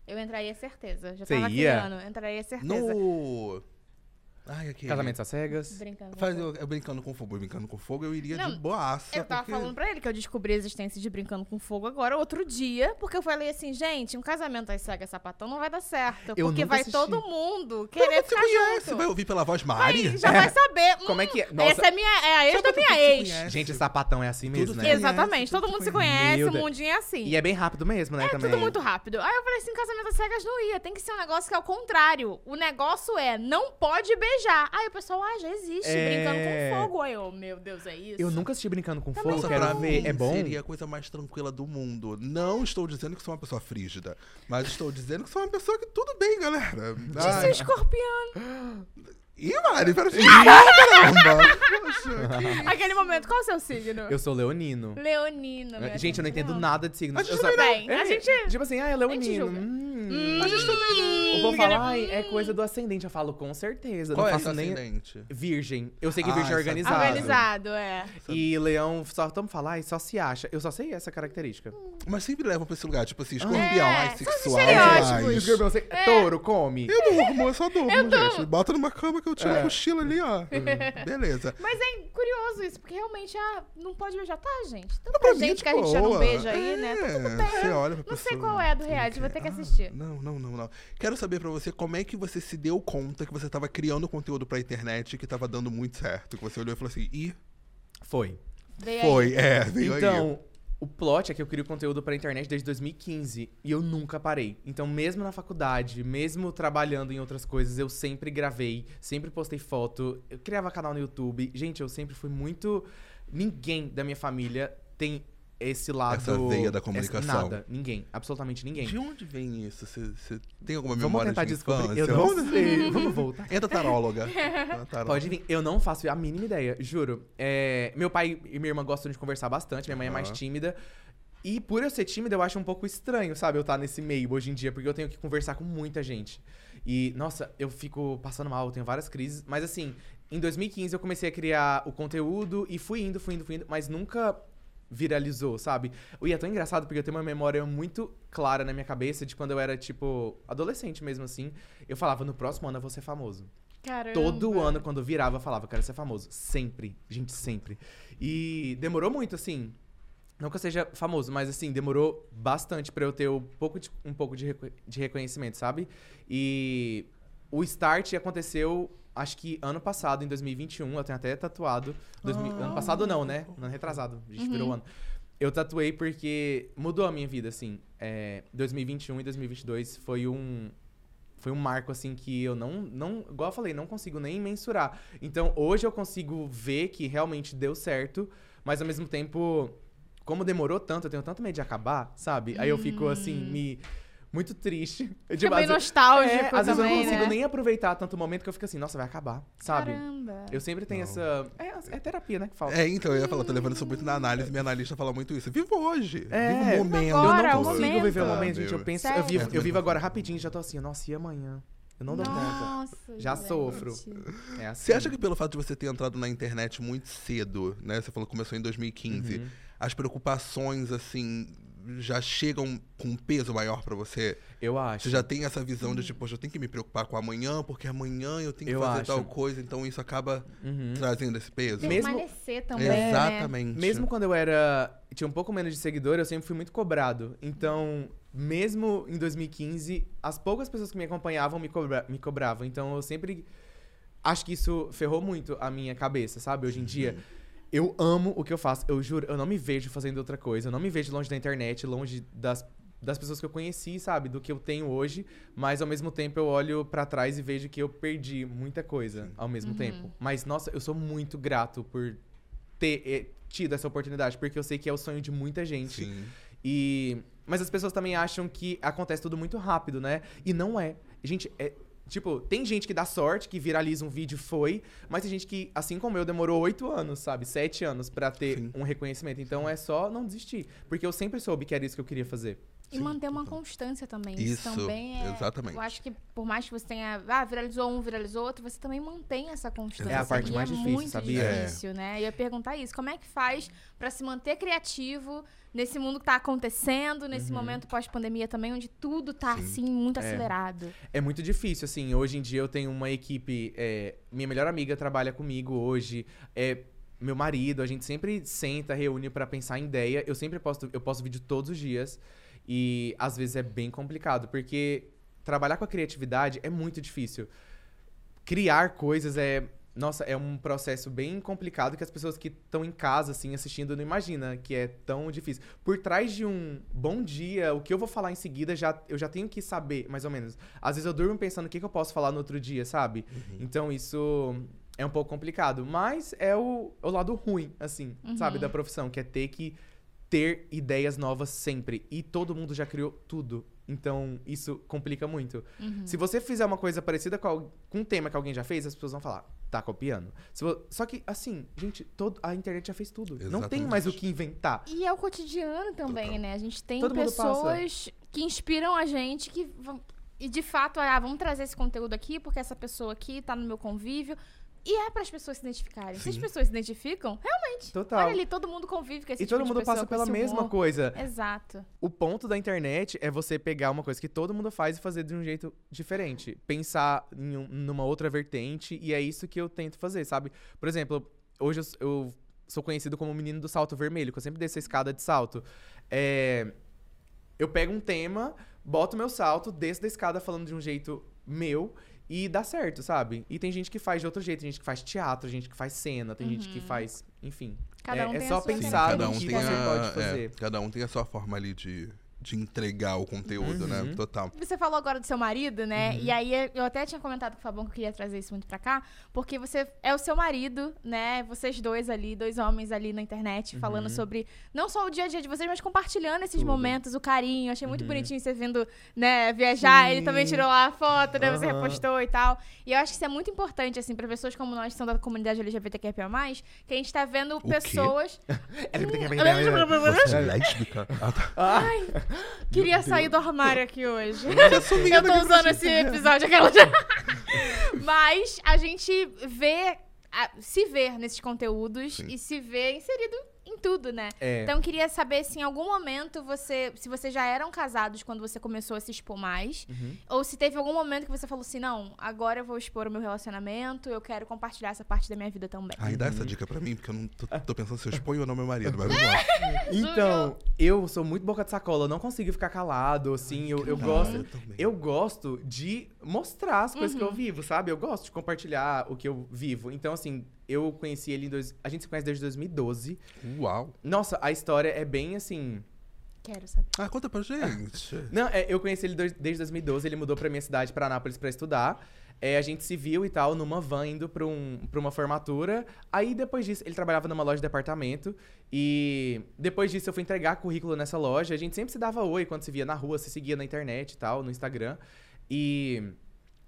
Eu entraria certeza. Já Você tava ia? criando. Eu entraria certeza. No... Ai, aqui. Casamento às cegas. Brincando. com Faz, fogo. eu, eu brincando com fogo, brincando com fogo, eu iria de Não, boaça. Eu tava porque... falando pra ele que eu descobri a existência de Brincando com Fogo agora, outro dia, porque eu falei assim, gente, um casamento às cegas sapatão não vai dar certo. Eu porque vai assisti. todo mundo querer você ficar conhece, junto. vai ouvir pela voz Mari? Aí, já vai saber. Como é hum, que é? Nossa. Essa é, minha, é a ex da minha ex. você conhece. Gente, sapatão é assim mesmo, Tudo né? Exatamente, tudo todo mundo se conhece. o mundinho é assim. E é bem rápido mesmo, né? É também. tudo muito rápido. Aí eu falei assim, casamento às cegas não ia. Tem que ser um negócio que é o contrário. O negócio é, não pode beijar. Aí o pessoal, ah, já existe, É. brincando com fogo. Aí eu, meu Deus, é isso? Eu nunca assisti Brincando com Também Fogo, Nossa, quero pra ver. mim É bom? seria a coisa mais tranquila do mundo. Não estou dizendo que sou uma pessoa frígida, mas estou dizendo que sou uma pessoa que tudo bem, galera. Disse o Ai, escorpião. Ih, Mari, pera caramba! Poxa, Aquele momento, qual é o seu signo? Eu sou leonino. Leonino, meu Gente, eu não entendo nada de signo. A gente eu só... também é, A gente... Tipo assim, ah, é leonino. Hum, a gente também O povo fala, ai, é coisa do ascendente. Eu falo, com certeza. Qual não é faço nem... ascendente? Virgem. Eu sei que Ah, virgem é essa- organizado. Organizado, é. E leão, só tamo falar, ai, só se acha. Eu só sei essa característica. Mas sempre levam pra esse lugar, tipo assim, escorpião, É, ai, sexual demais. Escorpião, você... Touro, come. Eu durmo, eu só durmo, gente. Bota numa cama que eu tiro É. a cochila ali, ó. Beleza. Mas é curioso isso, porque realmente ah, não pode beijar, tá, gente? Tanta é gente de que a gente já não boa. beija aí, né? Tá tudo É, bem. Você olha pra Não sei pessoa, qual é do não reality, vou ter que Ah, assistir. Não, não, não, não. Quero saber pra você como é que você se deu conta que você tava criando conteúdo pra internet que tava dando muito certo. Que você olhou e falou assim, ih, Foi. Aí. foi, é, veio aí. Então, o plot é que eu crio conteúdo pra internet desde 2015 e eu nunca parei. Então, mesmo na faculdade, mesmo trabalhando em outras coisas, eu sempre gravei, sempre postei foto, eu criava canal no YouTube. Gente, eu sempre fui muito. Ninguém da minha família tem esse lado. Essa veia da essa- comunicação. Nada, ninguém, absolutamente ninguém. De onde vem isso? Você, você tem alguma Vamos memória tentar de descobrir. Eu não Vamos- sei. Vamos voltar. Entra taróloga. Taróloga. Pode vir. Eu não faço a mínima ideia, juro. É, meu pai e minha irmã gostam de conversar bastante, minha mãe é mais tímida. E por eu ser tímida, eu acho um pouco estranho, sabe? Eu estar nesse meio hoje em dia, porque eu tenho que conversar com muita gente. E, nossa, eu fico passando mal, eu tenho várias crises. Mas assim, em 2015 eu comecei a criar o conteúdo e fui indo, fui indo, fui indo, mas nunca viralizou, sabe? E é tão engraçado porque eu tenho uma memória muito clara na minha cabeça de quando eu era, tipo, adolescente mesmo assim. Eu falava, no próximo ano eu vou ser famoso. Caramba. Todo ano, quando eu virava, eu falava, eu quero ser famoso. Sempre. Gente, sempre. E demorou muito, assim. Não que eu seja famoso, mas assim, demorou bastante pra eu ter um pouco de, um pouco de, de reconhecimento, sabe? E o start aconteceu, acho que ano passado, em 2021. Eu tenho até tatuado. 2000 Ano passado não, né? Ano retrasado. A gente virou o ano. Eu tatuei porque mudou a minha vida, assim. É, 2021 e 2022 foi um, foi um marco, assim, que eu não, não, igual eu falei, não consigo nem mensurar. Então, hoje eu consigo ver que realmente deu certo, mas ao mesmo tempo, como demorou tanto, eu tenho tanto medo de acabar, sabe? Aí eu fico, assim, me... Muito triste. Eu, Fica tipo, bem nostálgico é, às vezes eu não consigo né? nem aproveitar tanto o momento que eu fico assim, nossa, vai acabar, sabe? Caramba. Eu sempre tenho Não. essa... É, é terapia, né, que falta. É, então, eu ia falar, tô levando isso muito na análise, minha analista fala muito isso. Viva hoje! É, Viva o momento! agora, eu não consigo momento. viver o momento, gente. Eu penso, eu Sério? vivo, É, eu vivo agora rapidinho, já tô assim, nossa, e amanhã? Eu não dou conta. Nossa, Já gente. sofro. É assim. Você acha que pelo fato de você ter entrado na internet muito cedo, né? Você falou que começou em 2015, Uhum. as preocupações, assim, já chegam com um peso maior pra você? Eu acho. Você já tem essa visão de, tipo, eu tenho que me preocupar com amanhã, porque amanhã eu tenho que Eu fazer acho. tal coisa, então isso acaba Uhum. trazendo esse peso? Mesmo- Permanecer também, né? Exatamente. Mesmo quando eu era. tinha um pouco menos de seguidor, eu sempre fui muito cobrado. Então, mesmo em 2015, as poucas pessoas que me acompanhavam me, cobra- me cobravam. Então, eu sempre. Acho que isso ferrou muito a minha cabeça, sabe? Hoje em dia. Eu amo o que eu faço. Eu juro, eu não me vejo fazendo outra coisa. Eu não me vejo longe da internet, longe das, das pessoas que eu conheci, sabe? Do que eu tenho hoje. Mas ao mesmo tempo eu olho pra trás e vejo que eu perdi muita coisa ao mesmo tempo. Mas, nossa, eu sou muito grato por ter eh, tido essa oportunidade, porque eu sei que é o sonho de muita gente. Sim. E mas as pessoas também acham que acontece tudo muito rápido, né? E não é. Gente, é tipo, tem gente que dá sorte, que viraliza um vídeo foi, mas tem gente que, assim como eu, demorou oito anos, sabe? Sete anos pra ter Sim. um reconhecimento. Então é só não desistir, porque eu sempre soube que era isso que eu queria fazer. E Sim, manter uma total. constância também. Isso, também é. exatamente. Eu acho que por mais que você tenha. Ah, viralizou um, viralizou outro, você também mantém essa constância. É a parte mais é difícil, muito sabia? É. difícil, né? E eu ia perguntar isso. Como é que faz pra se manter criativo nesse mundo que tá acontecendo, nesse momento pós-pandemia também, onde tudo tá Sim. assim, muito Uhum. É. acelerado? É muito difícil, assim. Hoje em dia eu tenho uma equipe. é, minha melhor amiga trabalha comigo hoje. É, meu marido, a gente sempre senta, reúne pra pensar em ideia. Eu sempre posto, eu posto vídeo todos os dias. E às vezes é bem complicado, porque trabalhar com a criatividade é muito difícil. Criar coisas é. Nossa, é um processo bem complicado que as pessoas que estão em casa, assim, assistindo, não imagina que é tão difícil. Por trás de um bom dia, o que eu vou falar em seguida, já, eu já tenho que saber, mais ou menos. Às vezes eu durmo pensando o que, que eu posso falar no outro dia, sabe? Então isso é um pouco complicado. Mas é o, o lado ruim, assim, sabe, da profissão, que é ter que ter ideias novas sempre. E todo mundo já criou tudo. Então, isso complica muito. Uhum. Se você fizer uma coisa parecida com, com um tema que alguém já fez, as pessoas vão falar, tá copiando. Só que, assim, gente, todo, a internet já fez tudo. Não tem Exatamente. mais o que inventar. E é o cotidiano também, Total. né? A gente tem Todo pessoas que inspiram a gente que vão. E de fato, ah, vamos trazer esse conteúdo aqui, porque essa pessoa aqui tá no meu convívio. E é para as pessoas se identificarem. Se as Sim. pessoas se identificam, realmente. Total. Olha ali, todo mundo convive com esse E tipo todo mundo pessoa, passa pela mesma coisa. Exato. O ponto da internet é você pegar uma coisa que todo mundo faz e fazer de um jeito diferente. Pensar em um- numa outra vertente, e é isso que eu tento fazer, sabe? Por exemplo, hoje eu, eu sou conhecido como o menino do salto vermelho, que eu sempre desço a escada de salto. É, eu pego um tema, boto meu salto, desço da escada falando de um jeito meu. E dá certo, sabe? E tem gente que faz de outro jeito, tem gente que faz teatro, gente que faz cena, tem gente que faz. Enfim. Cada é, um é tem a só sua pensar cada no um que tem você a, pode é, fazer. cada um tem a sua forma ali de, de entregar o conteúdo, né? Uhum. Total. Você falou agora do seu marido, né? Uhum. E aí eu até tinha comentado com o Fabão que eu queria trazer isso muito pra cá, porque você é o seu marido, né? Vocês dois ali, dois homens ali na internet, falando sobre não só o dia a dia de vocês, mas compartilhando esses Tudo. momentos, o carinho. Achei muito Uhum. bonitinho você vindo, né, viajar. Ele também Sim. tirou lá a foto, né? Você repostou e tal. E eu acho que isso é muito importante, assim, pra pessoas como nós, que são da comunidade LGBTQIA+, que a gente tá vendo quê? pessoas... Você é lésbica? Ah, tá. Queria sair do armário aqui hoje. Eu tô usando esse episódio aquela. Mas a gente vê. se vê nesses conteúdos Sim. e se vê inserido em tudo, né? É. Então eu queria saber se em algum momento você. Se vocês já eram casados quando você começou a se expor mais. Uhum. Ou se teve algum momento que você falou assim: não, agora eu vou expor o meu relacionamento, eu quero compartilhar essa parte da minha vida também. Aí dá essa dica pra mim, porque eu não tô, tô pensando se eu exponho ou não meu marido, mas vamos lá. Então, eu sou muito boca de sacola, eu não consigo ficar calado, assim, eu, eu Cara, gosto. eu também. Eu gosto de mostrar as coisas que Uhum. eu vivo, sabe? Eu gosto de compartilhar o que eu vivo. Então, assim, eu conheci ele em dois. A gente se conhece desde 2012. Uau. Nossa, a história é bem assim. Quero saber. Ah, conta pra gente. Não, é, eu conheci ele dois- desde 2012, ele mudou pra minha cidade, pra Anápolis, pra estudar. É, a gente se viu e tal, numa van indo pra, um, pra uma formatura. Aí, depois disso, ele trabalhava numa loja de departamento. E depois disso, eu fui entregar currículo nessa loja. A gente sempre se dava oi quando se via na rua, se seguia na internet e tal, no Instagram. E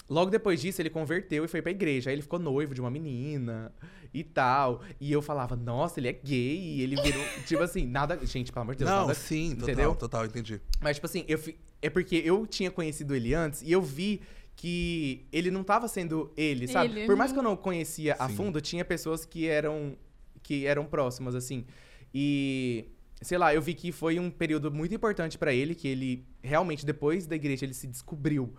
logo depois disso, ele converteu e foi pra igreja. Aí ele ficou noivo de uma menina e tal. E eu falava, nossa, ele é gay. E ele virou, tipo assim, nada... Gente, pelo amor de Deus, Não, nada... sim, total, entendeu? total, entendi. Mas, tipo assim, eu fi- é porque eu tinha conhecido ele antes e eu vi que ele não tava sendo ele, sabe? Ele, Por mais uhum. que eu não conhecia a Sim. fundo, tinha pessoas que eram que eram próximas, assim. E, sei lá, eu vi que foi um período muito importante pra ele, que ele realmente, depois da igreja, ele se descobriu.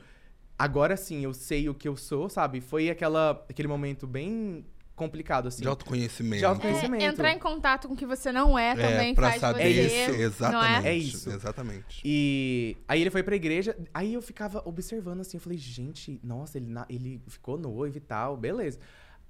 Agora sim, eu sei o que eu sou, sabe? Foi aquela, aquele momento bem complicado, assim. De autoconhecimento. De autoconhecimento. É, entrar em contato com o que você não é também pra faz saber você. isso, não é? exatamente. É isso. Exatamente. E aí ele foi pra igreja, aí eu ficava observando assim, eu falei, gente, nossa, ele, na- ele ficou noivo e tal, beleza.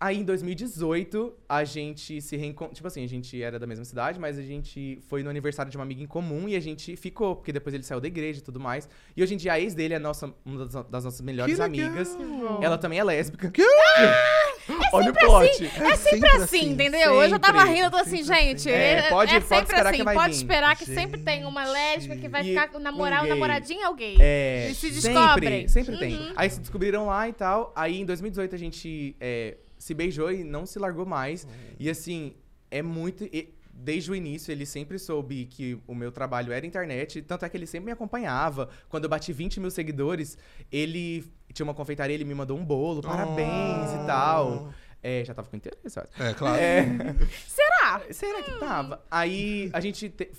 Aí em 2018, a gente se reencontrou. Tipo assim, a gente era da mesma cidade, mas a gente foi no aniversário de uma amiga em comum e a gente ficou, porque depois ele saiu da igreja e tudo mais. E hoje em dia a ex dele é nossa, uma das, das nossas melhores Que legal. amigas. bom. Ela também é lésbica. Que? Olha o plot. É sempre assim, entendeu? Hoje eu tava sempre, rindo, eu tô assim, sempre gente. assim. É, pode- é pode sempre esperar assim, que vai pode vir. esperar que sempre tem uma Gente. lésbica que vai E ficar namorar o gay. namoradinho é o gay. É, Eles se sempre, descobrem. Sempre tem. Uhum. Aí se descobriram lá e tal. Aí em 2018 a gente é, se beijou e não se largou mais. E assim, é muito. e desde o início ele sempre soube que o meu trabalho era internet. Tanto é que ele sempre me acompanhava. Quando eu bati 20 mil seguidores, ele tinha uma confeitaria, ele me mandou um bolo, parabéns Oh. e tal. É, já tava com interesse, acho. É, claro. É. Será? Será que tava? Aí a gente, te-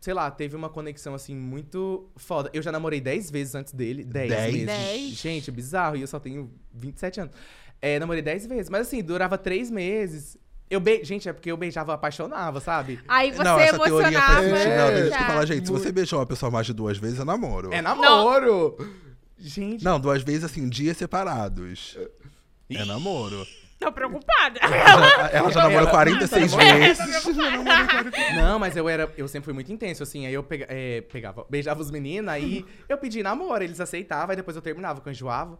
sei lá, teve uma conexão assim muito foda. Eu já namorei 10 vezes antes dele. 10 Dez? meses. Dez? Gente, bizarro. E eu só tenho 27 anos. É, namorei 10 vezes. Mas assim, durava 3 meses. Eu be... Gente, é porque eu beijava, apaixonava, sabe? Aí você não, essa teoria emocionava. faz sentido. Não, deixa eu falar, gente. Se você beijou uma pessoa mais de duas vezes, é namoro. É namoro! Gente. Não, duas vezes, assim, dias separados. É namoro. Tô preocupada. Ela, ela já namorou 46 vezes. Não, mas eu era. Eu sempre fui muito intenso, assim. Aí eu pega- é, pegava, beijava os meninos, aí eu pedi namoro, eles aceitavam, aí depois eu terminava, que eu enjoava.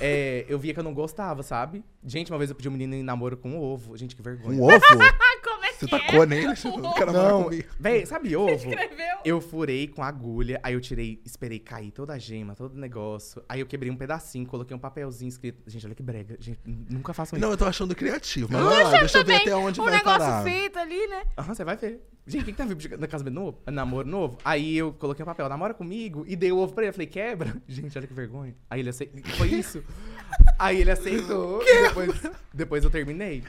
É, eu via que eu não gostava, sabe? Gente, uma vez eu pedi um menino em namoro com um ovo. Gente, que vergonha. Um ovo? É Você tá é? tocou nele, tipo, não quero namorar Não, comigo. véi, sabe ovo? Escreveu. Eu furei com agulha, aí eu tirei, esperei cair toda a gema, todo o negócio. Aí eu quebrei um pedacinho, coloquei um papelzinho escrito. Gente, olha que brega. Gente, nunca façam isso. Não, eu tô achando criativo. Mas lá, deixa eu ver até onde um vai negócio parar. feito ali, né? Aham, você vai ver. Gente, quem que tá vivo de- na casamento novo? Namoro novo? Aí eu coloquei um papel, namora comigo, e dei o ovo pra ele. Eu falei, quebra. Gente, olha que vergonha. Aí ele aceitou. Foi isso. Aí ele aceitou. e depois, depois eu terminei.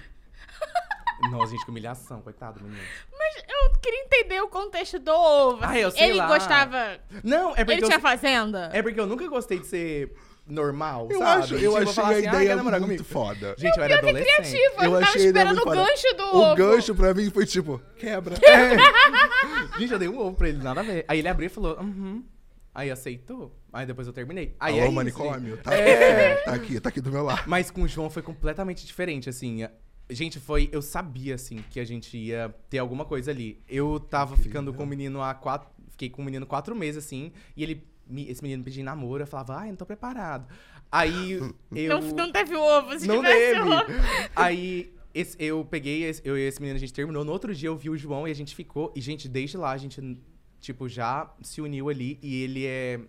Nossa, gente, que humilhação, coitado, menino. Mas eu queria entender o contexto do ovo. Ah, assim. eu sei Ele lá. gostava. Não, é porque Ele eu, tinha fazenda? é porque eu nunca gostei de ser normal, Eu, sabe? acho, eu Tipo, achei falar a assim, "Ah, ideia namorar muito comigo?" foda. Gente, eu era adolescente. Criativo, eu, Eu tava achei esperando o gancho do O ovo. gancho pra mim foi tipo, quebra. Gente, eu dei um ovo pra ele, nada a ver. Aí ele abriu e falou, uhum. Aí aceitou. Aí depois eu terminei. Aí Alô, é manicômio? Tá, É. tá aqui, tá aqui do meu lado. Mas com o João foi completamente diferente, assim. Gente, foi. Eu sabia, assim, que a gente ia ter alguma coisa ali. Eu tava ficando com o menino há quatro. Fiquei com o menino quatro meses, assim, e ele. me- Esse menino me pedia namoro, eu falava, ai, não tô preparado. Aí eu. Não, não teve ovo, se Não teve. ovo. Aí esse- eu peguei, esse- eu e esse menino, a gente terminou. No outro dia eu vi o João e a gente ficou. E, gente, desde lá a gente, tipo, já se uniu ali. E ele é,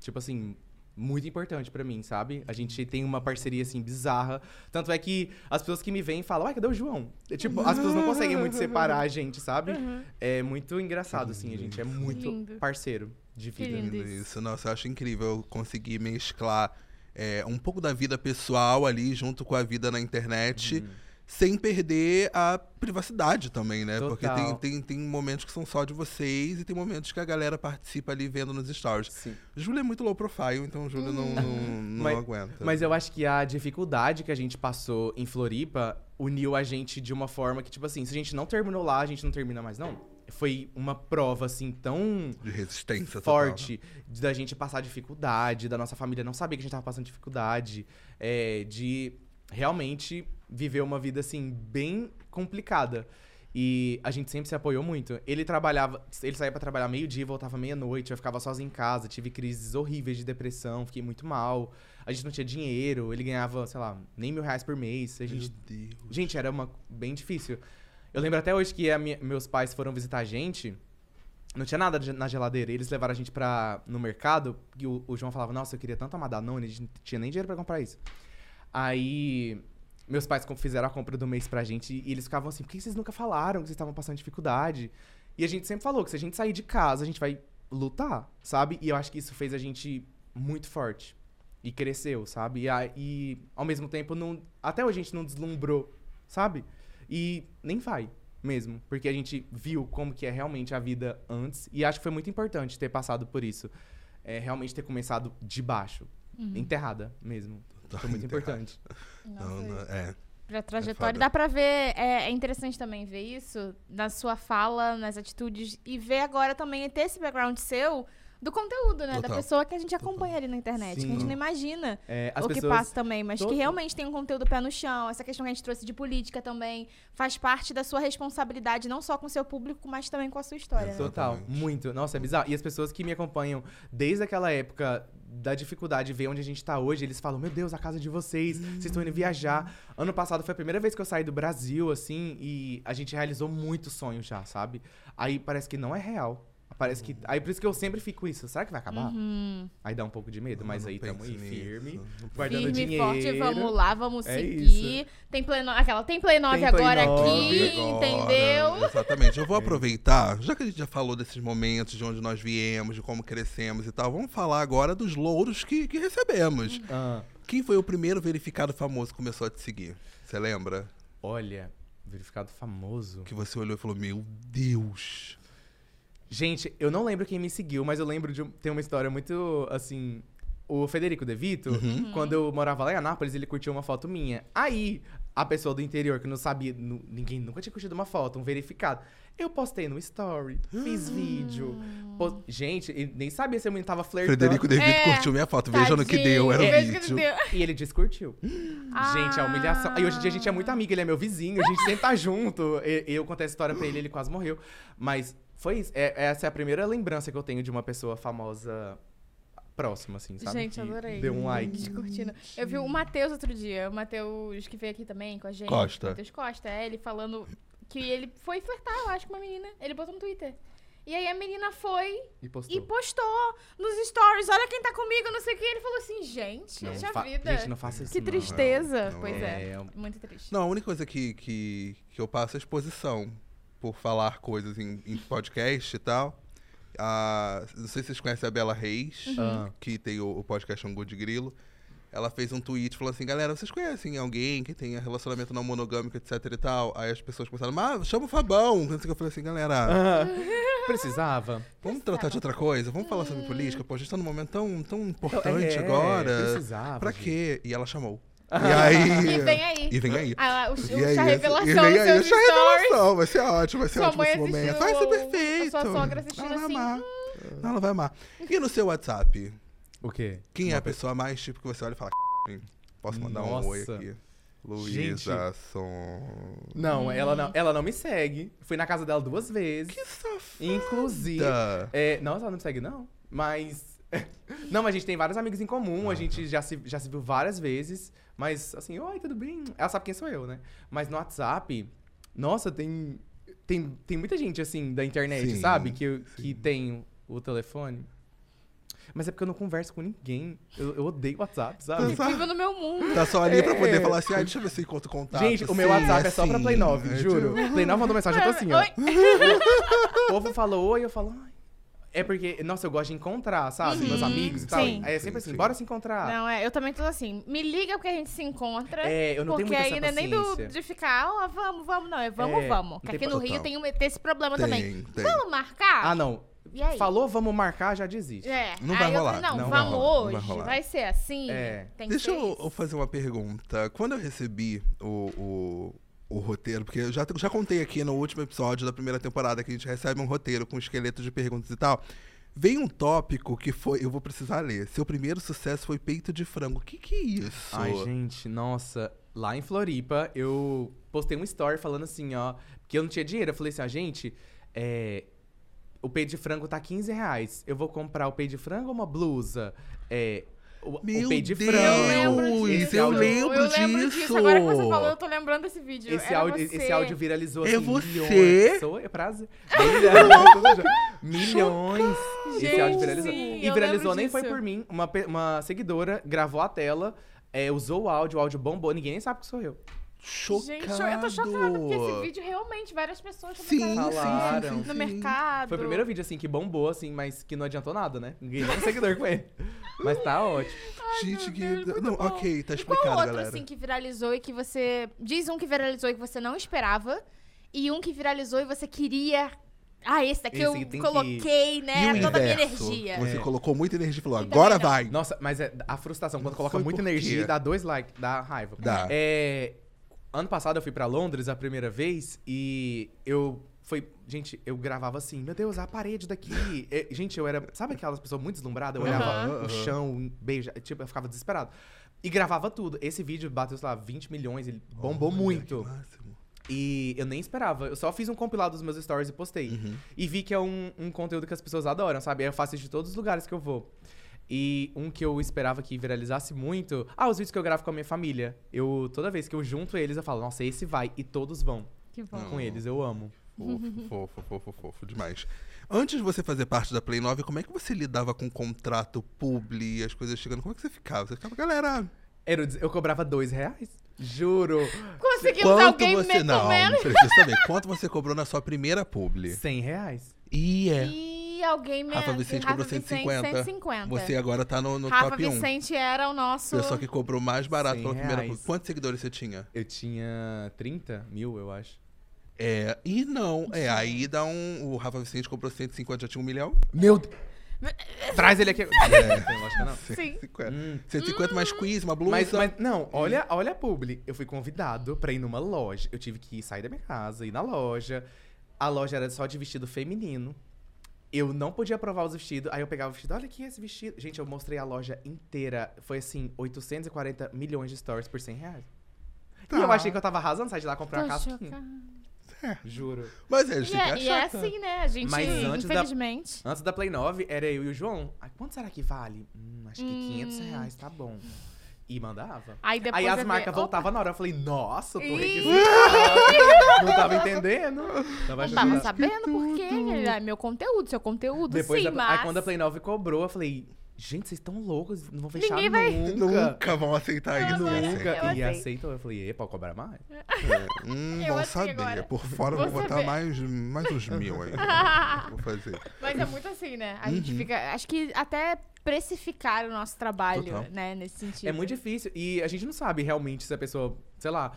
tipo assim, muito importante pra mim, sabe? A gente tem uma parceria, assim, bizarra. Tanto é que as pessoas que me veem falam, ai, cadê o João? É, tipo, as pessoas não conseguem muito separar a gente, sabe? É muito engraçado, assim. A gente é muito Lindo. parceiro de Que vida. lindo. Lindo isso. Nossa, eu acho incrível conseguir mesclar é, um pouco da vida pessoal ali junto com a vida na internet. Uhum. Sem perder a privacidade também, né? Porque tem, Total. tem, tem momentos que são só de vocês e tem momentos que a galera participa ali vendo nos stories. Sim. Júlia é muito low profile, então Júlia não, não, não Mas- aguenta. Mas eu acho que a dificuldade que a gente passou em Floripa uniu a gente de uma forma que, tipo assim, se a gente não terminou lá, a gente não termina mais, não. Foi uma prova, assim, tão De resistência total. forte da gente passar dificuldade, da nossa família não saber que a gente tava passando dificuldade, é, de realmente viver uma vida, assim, bem complicada. E a gente sempre se apoiou muito. Ele trabalhava, ele saía pra trabalhar meio-dia voltava meia-noite, eu ficava sozinho em casa, tive crises horríveis de depressão, fiquei muito mal. A gente não tinha dinheiro, ele ganhava, sei lá, nem mil reais por mês. A gente Meu Deus. Gente, era uma bem difícil. Eu lembro até hoje que minha- meus pais foram visitar a gente. Não tinha nada na geladeira. Eles levaram a gente pra, no mercado. E o, o João falava, nossa, eu queria tanto uma Danone. A gente não tinha nem dinheiro pra comprar isso. Aí, meus pais fizeram a compra do mês pra gente. E eles ficavam assim, por que vocês nunca falaram que vocês estavam passando dificuldade? E a gente sempre falou que se a gente sair de casa, a gente vai lutar, sabe? E eu acho que isso fez a gente muito forte. E cresceu, sabe? E, a- e ao mesmo tempo, não, até hoje a gente não deslumbrou, sabe? E nem vai mesmo. Porque a gente viu como que é realmente a vida antes. E acho que foi muito importante ter passado por isso. É, realmente ter começado de baixo. Enterrada mesmo. Foi muito importante. Nossa, Não, não, é. Pra trajetória. foda. Dá pra ver, é, é interessante também ver isso na sua fala, nas atitudes, e ver agora também ter esse background seu do conteúdo, né? Da Total. pessoa que a gente acompanha ali na internet, que a gente Sim. não imagina É, as o que passa também, mas que Todo- realmente tem um conteúdo pé no chão. Essa questão que a gente trouxe de política também faz parte da sua responsabilidade, não só com o seu público, mas também com a sua história. né? Total, muito. Nossa, é bizarro. E as pessoas que me acompanham desde aquela época da dificuldade de ver onde a gente tá hoje, eles falam: Meu Deus, a casa de vocês, vocês estão indo viajar. Ano passado foi a primeira vez que eu saí do Brasil, assim, e a gente realizou muitos sonhos já, sabe? Aí parece que não é real. Parece que. Aí por isso que eu sempre fico isso. Será que vai acabar? Uhum. Aí dá um pouco de medo, mas aí tamo pense aí firme, guardando Firme, dinheiro. forte, vamos lá, vamos É seguir. Tem play. Aquela, tem Play 9 Tem Play agora 9 aqui, Agora, entendeu? Exatamente. Eu vou aproveitar, já que a gente já falou desses momentos, de onde nós viemos, de como crescemos e tal, vamos falar agora dos louros que, que recebemos. Ah, Quem foi o primeiro verificado famoso que começou a te seguir? Você lembra? olha, verificado famoso. Que você olhou e falou, meu Deus. Gente, eu não lembro quem me seguiu, mas eu lembro de um- tem uma história muito assim. O Federico De Vito, Uhum. quando eu morava lá em Anápolis, ele curtiu uma foto minha. Aí, a pessoa do interior que não sabia, ninguém nunca tinha curtido uma foto, um verificado. Eu postei no story, fiz vídeo. pos- Gente, nem sabia se eu tava flertando. Frederico De Vito É, curtiu minha foto. Veja no que deu, era Tadinho, que vídeo. E ele descurtiu. Ah. Gente, a humilhação. E hoje em dia a gente é muito amigo, ele é meu vizinho, a gente sempre tá junto. E- Eu contei essa história pra ele, ele quase morreu. Mas foi isso. É- essa é a primeira lembrança que eu tenho de uma pessoa famosa próxima, assim, sabe? Gente, Que adorei. Deu um like. Eu vi o Matheus outro dia, o Matheus que veio aqui também com a gente. Costa. Matheus Costa, é, ele falando que ele foi flertar, eu acho, com uma menina. Ele botou no Twitter. E aí a menina foi E postou. e postou nos stories, olha quem tá comigo, não sei o que. Ele falou assim, gente, Não deixa a fa- vida. Gente, não faça isso. que não. tristeza. não, pois é, É, muito triste. Não, a única coisa que, que, que eu passo é exposição por falar coisas em, em podcast e tal. Ah, não sei se vocês conhecem a Bela Reis, Ah. que tem o, o podcast Angu de Grilo. Ela fez um tweet falando assim, galera, vocês conhecem alguém que tenha relacionamento não monogâmico, etc e tal? Aí as pessoas começaram, mas chama o Fabão. Eu falei assim, galera, Ah, Precisava. vamos tratar de outra coisa? Vamos falar sobre política? Pô, a gente tá num momento tão, tão importante É, agora. Precisava. Pra gente. quê? E ela chamou. E aí... E vem aí. E vem aí. Ah, o, o E chá aí, revelação e vem aí o chá revelação. Vai ser ótimo, vai ser Sua ótimo mãe esse momento. Vai ser perfeito. a sua sogra assistindo ela vai assim, amar. Não, ela vai amar. E no seu WhatsApp? O quê? Quem é Uma a pessoa mais tipo que você olha e fala... "Hein, Posso mandar um oi Nossa. aqui? Luísa Som. Não, ela não, ela não me segue. Fui na casa dela duas vezes. Que safada. Inclusive. É, não, ela não me segue, não. Mas. não, mas a gente tem vários amigos em comum, a gente já se, já se viu várias vezes. Mas, assim, oi, tudo bem? Ela sabe quem sou eu, né? Mas no WhatsApp, nossa, tem. Tem, tem muita gente, assim, da internet, Sim, sabe? Que, que sim. tem o telefone. Mas é porque eu não converso com ninguém. Eu, eu odeio WhatsApp, sabe? Tá- Vivo no meu mundo. Tá só ali pra poder É. falar assim, ah, deixa eu ver se encontro contato. Gente, o meu Sim, WhatsApp é só pra assim. Play 9, É, juro. tipo, Play 9 mandou mensagem, eu tô assim, ó. Oi. O povo falou oi, eu falo, ai. É porque, nossa, eu gosto de encontrar, sabe? Meus amigos e tal. Sim. Aí é sempre Sim, assim, sim. bora se encontrar. Não, é, eu também tô assim. Me liga porque a gente se encontra. É, eu não tenho porque muita aí essa não é nem do, de ficar, ó, vamos, vamos, não. É vamos, É, vamos. não Que tem aqui no. Rio tem, tem esse problema também. Tem, tem. Vamos marcar? Ah, não. E aí? Falou, vamos marcar, já desiste. É. Não vai eu rolar, não, não vai vamos rolar, não vai hoje. rolar. Vai, ser assim. É. Tem que Deixa ser eu, isso. eu fazer uma pergunta. Quando eu recebi o, o, o roteiro, porque eu já, já contei aqui no último episódio da primeira temporada que a gente recebe um roteiro com esqueleto de perguntas e tal. Veio um tópico que foi. Eu vou precisar ler. Seu primeiro sucesso foi peito de frango. O que, que é isso? Ai, gente, nossa. Lá em Floripa, eu postei um story falando assim, ó. Porque eu não tinha dinheiro. Eu falei assim, ó, gente, é, o peito de frango tá 15 reais. Eu vou comprar o peito de frango ou uma blusa? É. O, o Meu peito de Deus! frango. Eu lembro Esse disso. eu áudio- lembro eu lembro disso. disso. Agora que você falou, eu tô lembrando desse vídeo. Esse áudio, você. esse áudio viralizou É assim, você? milhões. Sou eu, prazer. Milhões. milhões. esse áudio Gente, viralizou. sim, e viralizou nem foi disso. por mim. Uma, uma seguidora gravou a tela, é, usou o áudio, o áudio bombou, ninguém nem sabe que sou eu. Chocado. Gente, eu tô chocada, porque esse vídeo realmente várias pessoas Sim, Falaram. sim, sim, no sim. mercado. Foi o primeiro vídeo, assim, que bombou, assim, mas que não adiantou nada, né? Ninguém nem seguidor com ele. Mas tá ótimo. Gente, que. Deus, Não, bom. ok, tá E qual explicado, outro, galera. assim, que viralizou e que você... Diz um que viralizou e que você não esperava. E um que viralizou e você queria... Ah, esse daqui Esse eu tem que- coloquei, E né? o Toda a minha energia. Você É. colocou muita energia e falou, E agora vai. Nossa, mas é a frustração, quando coloca muita energia, dá dois likes, dá raiva. Dá. É, ano passado eu fui pra Londres a primeira vez e eu foi, gente, eu gravava assim, meu Deus, a parede daqui. É, gente, eu era, sabe aquelas pessoas muito deslumbradas? Eu olhava Aham, o chão, beija, tipo, eu ficava desesperado. E gravava tudo. Esse vídeo bateu, sei lá, 20 milhões, ele bombou Olha, muito. E eu nem esperava. Eu só fiz um compilado dos meus stories e postei. Uhum. E vi que é um, um conteúdo que as pessoas adoram, sabe? Eu faço isso de todos os lugares que eu vou. E um que eu esperava que viralizasse muito. Ah, os vídeos que eu gravo com a minha família. Eu, toda vez que eu junto eles, eu falo, nossa, esse vai. E todos vão Que bom. com eles. Eu amo. Fofo, fofo, fofo, fofo demais. Antes de você fazer parte da Play 9, como é que você lidava com contrato, publi, as coisas chegando? Como é que você ficava? Você ficava, galera, o Eu cobrava dois reais. Juro. Conseguimos quanto alguém você... me Não, comendo. preciso saber. Quanto você cobrou na sua primeira publi? 100 reais. E é. Alguém me... Rafa Vicente cobrou 150. 150. Você agora tá no, no Rafa top 1. Vicente era o nosso... Pessoa que cobrou mais barato 100 pela primeira reais. Quantos seguidores você tinha? Eu tinha 30 mil, eu acho. É, e não. É, aí dá um. O Rafa Vicente comprou 150, já tinha um milhão? Meu Deus. Traz ele aqui. É. Lógico que não. Sim. 150. Hum. 150 mais quiz, uma blusa. Mas, mas, não, olha, olha a publi. Eu fui convidado pra ir numa loja. Eu tive que sair da minha casa, ir na loja. A loja era só de vestido feminino. Eu não podia provar os vestidos. Aí eu pegava o vestido, olha aqui esse vestido. Gente, eu mostrei a loja inteira. Foi assim, 840 milhões de stories por 100 reais. Tá. E eu achei que eu tava arrasando, sair de lá comprar Tô uma casquinha. chocada. Juro. Mas é, a gente E tem que é, e é assim, né? A gente, Mas antes da- infelizmente... Antes da Play 9, era eu e o João. Ai, quanto será que vale? Hum, acho que Hum. 500 reais, tá bom. E mandava. Aí depois Aí as marcas voltavam na hora. Eu falei, nossa, eu tô Ih. requisitado. Não tava entendendo. Tava Não tava sabendo por quê? É meu conteúdo, seu conteúdo, Depois, sim, a- mas... aí quando a Play 9 cobrou, eu falei, gente, vocês estão loucos, não vão fechar Ninguém vai- nunca. Nunca vão aceitar isso. Não, né? eu Nunca. aceito. E aceitou. Eu falei, e pode cobrar mais? Hum, Eu bom saber. agora. Por fora eu vou Você botar mais, mais uns mil aí. vou fazer. Mas é muito assim, né? A gente Uhum. fica... Acho que até precificar o nosso trabalho, Total. né? Nesse sentido. É muito difícil. E a gente não sabe realmente se a pessoa, sei lá.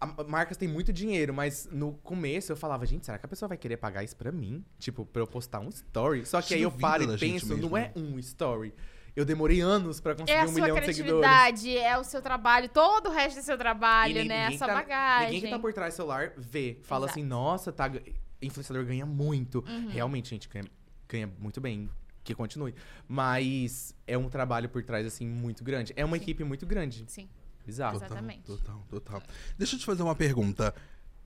A- marcas têm muito dinheiro, mas no começo eu falava, gente, será que a pessoa vai querer pagar isso pra mim? Tipo, pra eu postar um story? Só que Você aí eu paro e penso, não é um story. Eu demorei anos pra conseguir É a um milhão de seguidores. criatividade, é o seu trabalho, todo o resto do seu trabalho, nem- né? A sua tá- bagagem. Ninguém que tá por trás do celular vê. Fala Exato. assim, nossa, tá. Influenciador ganha muito. Uhum. Realmente, gente, ganha, ganha muito bem. Que continue. Mas é um trabalho por trás, assim, muito grande. É uma Sim. equipe muito grande. Sim. Bizarro. Total, Exatamente. total, total. Deixa eu te fazer uma pergunta.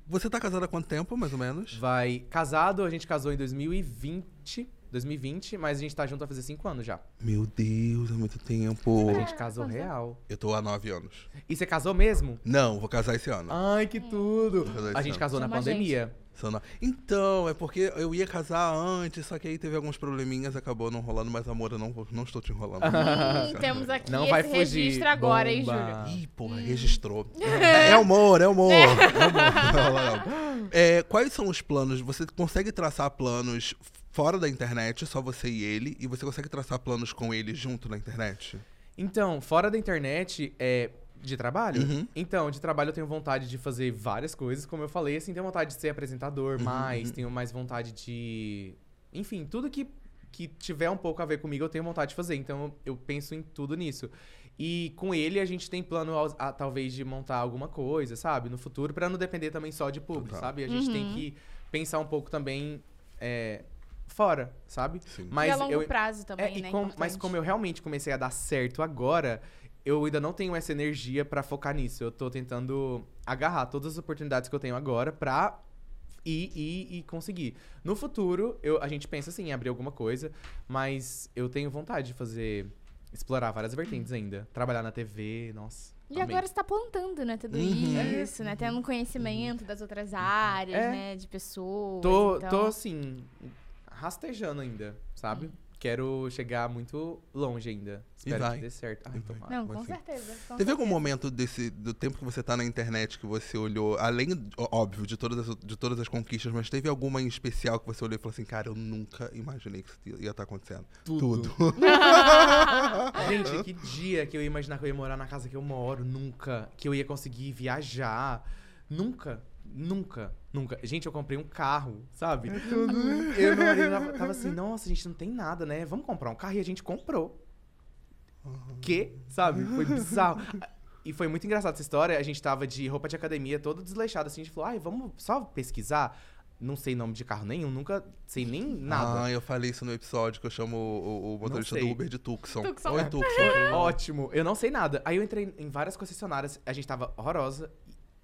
Você tá casada há quanto tempo, mais ou menos? Vai. Casado, a gente casou em 2020. 2020, mas a gente tá junto há fazer cinco anos já. Meu Deus, é muito tempo. A gente casou quanto tempo? real. Eu tô há nove anos. E você casou mesmo? Não, vou casar esse ano. Ai, que tudo! Vou casar esse A gente ano. casou na Chama pandemia. Então, é porque eu ia casar antes, só que aí teve alguns probleminhas, acabou não rolando, mas amor, eu não, não estou te enrolando. Hum, temos aqui Não esse vai fugir. registro agora, hein. Júlio? Ih, porra, registrou. É, é humor, é humor. É humor. É, quais são os planos? Você consegue traçar planos fora da internet, só você e ele, e você consegue traçar planos com ele junto na internet? Então, fora da internet, é. De trabalho? Uhum. Então, de trabalho eu tenho vontade de fazer várias coisas, como eu falei, assim, tenho vontade de ser apresentador Uhum, mais, uhum. tenho mais vontade de. Enfim, tudo que, que tiver um pouco a ver comigo, eu tenho vontade de fazer. Então, eu penso em tudo nisso. E com ele, a gente tem plano, aos- a- talvez, de montar alguma coisa, sabe? No futuro, pra não depender também só de público, sabe? A gente tem Uhum. que pensar um pouco também é, fora, sabe? Sim. Mas e a longo eu, prazo também, é, né? com- mas importante. como eu realmente comecei a dar certo agora, eu ainda não tenho essa energia pra focar nisso. Eu tô tentando agarrar todas as oportunidades que eu tenho agora pra ir, ir e conseguir. No futuro, eu, a gente pensa assim, em abrir alguma coisa, mas eu tenho vontade de fazer. Explorar várias vertentes ainda. Trabalhar na TV, nossa. E amei. agora você tá plantando, né? Tudo Uhum. isso, né? Tendo conhecimento das outras áreas, É. né? De pessoas. Tô, então... tô assim, rastejando ainda, sabe? Quero chegar muito longe ainda. Espero vai. que dê certo. Ai, tomara. Não, com sim. certeza. com Teve algum certeza. momento desse, do tempo que você tá na internet que você olhou, além, óbvio, de todas, as, de todas as conquistas, mas teve alguma em especial que você olhou e falou assim, cara, eu nunca imaginei que isso ia estar acontecendo? Tudo. Gente, que dia que eu ia imaginar que eu ia morar na casa que eu moro? Nunca. Que eu ia conseguir viajar? Nunca. Nunca. Nunca. Gente, eu comprei um carro, sabe? Eu e meu marido tava, tava assim, nossa, a gente não tem nada, né? Vamos comprar um carro e a gente comprou. Que? Sabe? Foi bizarro. E foi muito engraçado essa história. A gente tava de roupa de academia, todo desleixado, assim. A gente falou, ai, vamos só pesquisar. Não sei nome de carro nenhum, nunca sei nem nada. Ah, eu falei isso no episódio que eu chamo o, o- motorista do. Uber de Tucson. Tucson. Oi, Tucson. Ótimo. Eu não sei nada. Aí eu entrei em várias concessionárias, a gente tava horrorosa.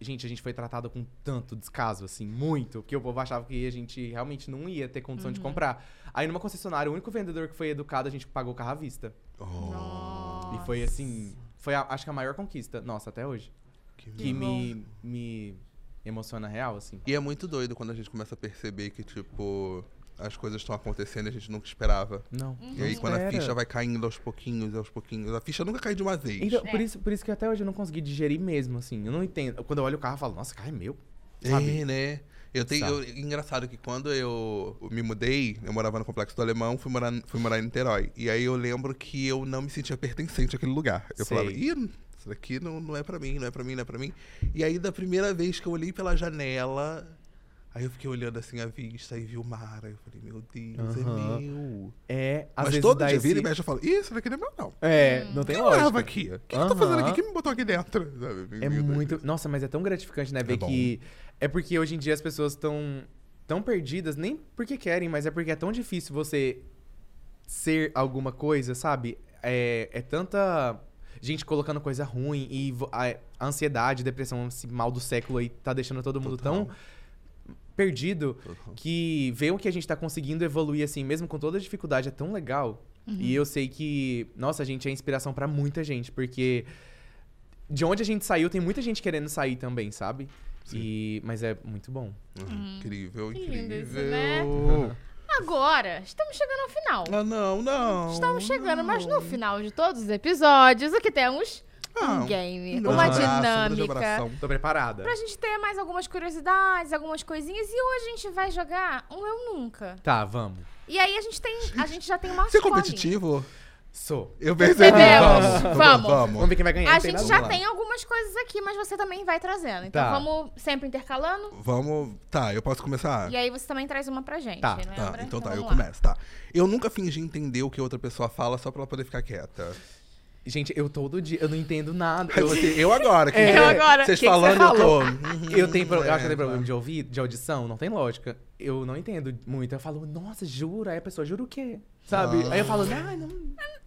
Gente, a gente foi tratado com tanto descaso, assim, muito, porque o povo achava que a gente realmente não ia ter condição Uhum. de comprar. Aí numa concessionária, o único vendedor que foi educado, a gente pagou o carro à vista. Oh, E foi assim, foi a- acho que a maior conquista, nossa, até hoje. que Que me, me emociona real, assim. E é muito doido quando a gente começa a perceber que, tipo, as coisas estão acontecendo e a gente nunca esperava. Não. E aí, não quando a ficha vai caindo aos pouquinhos, aos pouquinhos. A ficha nunca cai de uma vez. Então, É. por, isso, por isso que até hoje eu não consegui digerir mesmo, assim. Eu não entendo. Quando eu olho o carro, eu falo, nossa, o carro é meu. Sabe? É, né? Eu tenho. Eu- engraçado que quando eu me mudei, eu morava no Complexo do Alemão, fui morar, fui morar em Niterói. E aí eu lembro que eu não me sentia pertencente àquele lugar. Eu Sei. falava, ih, isso daqui não, não é pra mim, não é pra mim, não é pra mim. E aí, da primeira vez que eu olhei pela janela, aí eu fiquei olhando assim a vista e vi o mar. Aí eu falei, meu Deus, Aham. é meu. É, às Mas vezes todo dia esse... vira e mexe eu falo, ih, isso daqui não é meu, não. É, não tem Quem lógica. morava aqui? O que, que eu tô fazendo aqui? Quem me botou aqui dentro? Sabe? É Meu Deus. muito. Nossa, mas é tão gratificante, né? Ver bom. que. É porque hoje em dia as pessoas estão tão perdidas, nem porque querem, mas é porque é tão difícil você ser alguma coisa, sabe? É, é tanta gente colocando coisa ruim e a ansiedade, depressão, esse mal do século aí tá deixando todo mundo Total. tão perdido Uhum. que ver o que a gente tá conseguindo evoluir, assim, mesmo com toda a dificuldade, é tão legal. E eu sei que, nossa, a gente é inspiração pra muita gente, porque de onde a gente saiu, tem muita gente querendo sair também, sabe? E, mas é muito bom. Uhum. Incrível, Que lindo isso, incrível. né? Agora, estamos chegando ao final. Ah, não, não. Estamos chegando, mas no não. final de todos os episódios, o que temos? Ah, um game, um uma um dinâmica. Tô preparada. Pra gente ter mais algumas curiosidades, algumas coisinhas. E hoje a gente vai jogar um Eu Nunca. Tá, vamos. E aí a gente tem. A gente já tem uma Você é competitivo? Sou. Eu percebi. Percebemos. Vamos, Vamos. Vamos ver quem vai ganhar. A gente já Vamos tem algumas coisas aqui, mas você também vai trazendo. Então Tá. vamos sempre intercalando. Vamos. Tá, eu posso começar? E aí você também traz uma pra gente. Tá, lembra? Tá, então tá, eu vamos lá. começo, tá. Eu nunca fingi entender o que outra pessoa fala só pra ela poder ficar quieta. Gente, eu todo dia, eu não entendo nada. Aí Eu, você, eu agora. que- É, Eu agora. Vocês Que que falando, você eu tô. uhum, eu tenho, pro- eu acho que eu é, tenho problema tá. de ouvir, de audição, não tem lógica. Eu não entendo muito. Eu falo, nossa, jura? Aí a pessoa, jura o quê? Sabe? Ah. Aí eu falo, ah, não,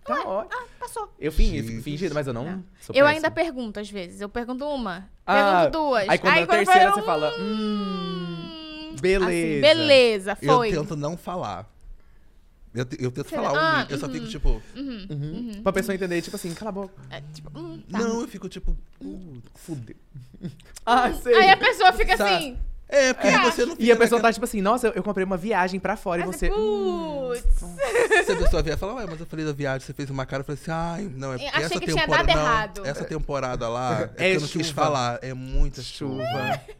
tá ótimo. Ah, passou. Eu fingi, fingido, mas eu não sou Eu péssimo. ainda pergunto às vezes. Eu pergunto uma, Ah, pergunto duas. Aí quando é a vai terceira um- você fala, hum, beleza. Assim, beleza, Eu foi. tento não falar. Eu, eu tento Você- falar ah, um, eu só fico tipo. Uhum. Pra pessoa entender, tipo assim, cala a boca. É, tipo, hum, tá. Não, eu fico tipo. "Putz, Fudeu. ah, sei. Aí a pessoa fica Tá. assim. É, porque você não E a pessoa naquela- tá tipo assim, nossa, eu, comprei uma viagem pra fora e Aí você. Putz. Se a pessoa vier e falar, ué, mas eu falei da viagem, você fez uma cara, eu falei assim, ai, não, é porque Achei essa que tinha dado não, errado. Essa temporada lá, é, porque É eu não quis falar. É muita chuva.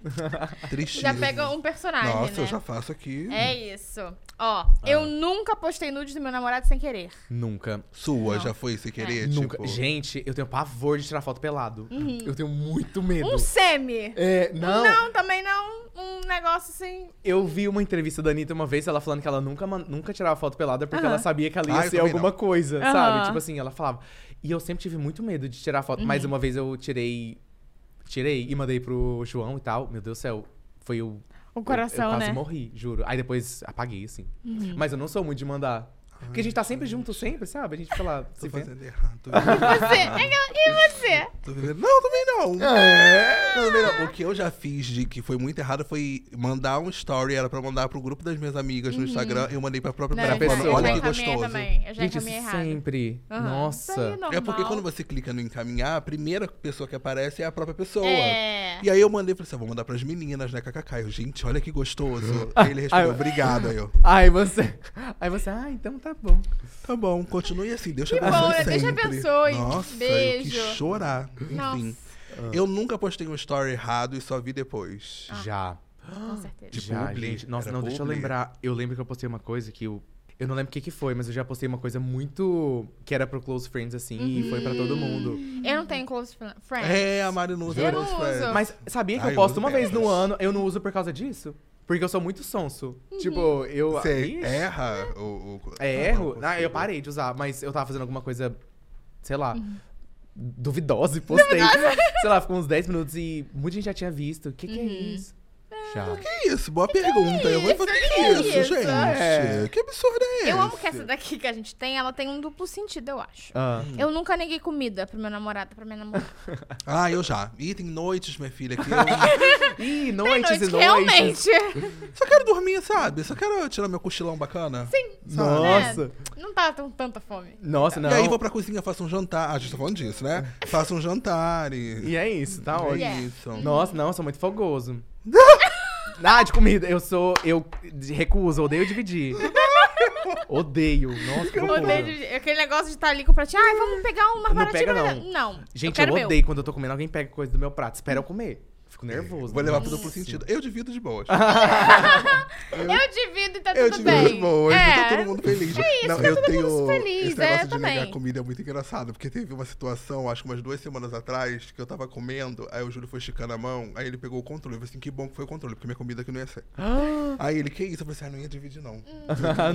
Triste. Já pega um personagem, Nossa, né? eu já faço aqui. É isso. Ó, Ah. eu nunca postei nudes do meu namorado sem querer. Nunca. Sua, Não. já foi sem querer? Nunca. Tipo... Gente, eu tenho pavor de tirar foto pelado. Eu tenho muito medo. Um semi. É, não. Não, também não. Um negócio assim. Eu vi uma entrevista da Anitta uma vez, ela falando que ela nunca, nunca tirava foto pelada porque Aham. ela sabia que ela ia Ah, eu ser também alguma não. coisa, Aham. sabe? Tipo assim, ela falava. E eu sempre tive muito medo de tirar foto. Uhum. Mas uma vez eu tirei. Tirei e mandei pro João e tal. Meu Deus do céu. Foi o. O eu- coração, eu, quase né? morri, juro. Aí depois apaguei, assim. Uhum. Mas eu não sou muito de mandar. Porque a gente tá sempre junto, sempre, sabe? A gente fica lá se Tô fazendo errado. Tô vivendo. Você. é E você? tô vivendo- Não, também não. É. Não, também não. O que eu já fiz de que foi muito errado foi mandar um story, era pra mandar pro grupo das minhas amigas no Instagram, eu mandei pra própria Uhum. Não, pessoa. Olha que gostoso. também. Eu já Gente, encaminhei errado. sempre. Aí Nossa. é É porque quando você clica no encaminhar, a primeira pessoa que aparece é a própria pessoa. É. E aí eu mandei pra você, vou mandar pras meninas, né, kkk. Eu, gente, olha que gostoso. aí ele respondeu, obrigado. Aí eu, Aí você. Aí você, ah, então tá bom. tá bom, continue assim, Deus te Que abençoe bom? Deus te abençoe. Nossa, eu Beijo. quis chorar. Enfim. Nossa. Eu nunca postei um story errado e só vi depois. Já. Com certeza. Tipo, já, publi. gente. Nossa, Era não, deixa eu publi. lembrar. Eu lembro que eu postei uma coisa que eu. Eu não lembro o que, que foi, mas eu já postei uma coisa muito. que era pro Close Friends, assim, e foi pra todo mundo. Eu não tenho close fri- friends. É, a Mari não usa Eu Close não Friends. uso. Mas sabia que Ah, eu eu posto uma vez no ano, eu não uso por causa disso? Porque eu sou muito sonso. Uhum. Tipo, eu. Você erra o... o... É, Ah, erro? Ah, eu parei de usar, mas eu tava fazendo alguma coisa, sei lá, Uhum. duvidosa e postei. sei lá, ficou uns 10 minutos e muita gente já tinha visto. O que, que é Uhum. isso? Já. Que isso? Boa pergunta. Eu vou fazer Que que isso? isso, gente. É. Que absurdo é esse? Eu amo que essa daqui que a gente tem, ela tem um duplo sentido, eu acho. Ah. Eu nunca neguei comida pro meu namorado, pra minha namorada. Ah, eu já. E tem noites, minha filha, que eu Ih, Tem noites noite e que noites. realmente. só quero dormir, sabe? Só quero tirar meu cochilão bacana. Sim. Nossa. Não tá com tanta fome. Nossa, não. E aí vou pra cozinha, faço um jantar. Ah, a gente tá falando disso, né? Faço um jantar e... E é isso, tá ótimo. Yeah. isso. Nossa, não, eu sou muito fogoso. ah, de comida. Eu sou. Eu recuso, odeio dividir. odeio. Nossa, que Eu loucura. odeio de- aquele negócio de estar ali com o pratinho. Ai, vamos pegar uma Não baratinha. pega, pra- não. Não. Gente, eu, eu, odeio quando eu tô comendo, alguém pega coisa do meu prato. Espera eu comer. Fico nervoso. Vou levar Nossa. pro sentido. Eu divido de boas. Meu. Eu divido e tá Eu tudo divido bem. de boas. é. Tá todo mundo feliz. É isso, Não, tá eu todo tenho... mundo feliz, Esse é, negócio de também. negar comida é muito engraçado. Porque teve uma situação, acho que umas duas semanas atrás, que eu tava comendo, aí o Júlio foi esticando a mão, aí ele pegou o controle. Eu falei assim, que bom que foi o controle, porque minha comida aqui não ia ser. Aí ele, que isso? Eu falei assim, ah, não ia dividir não.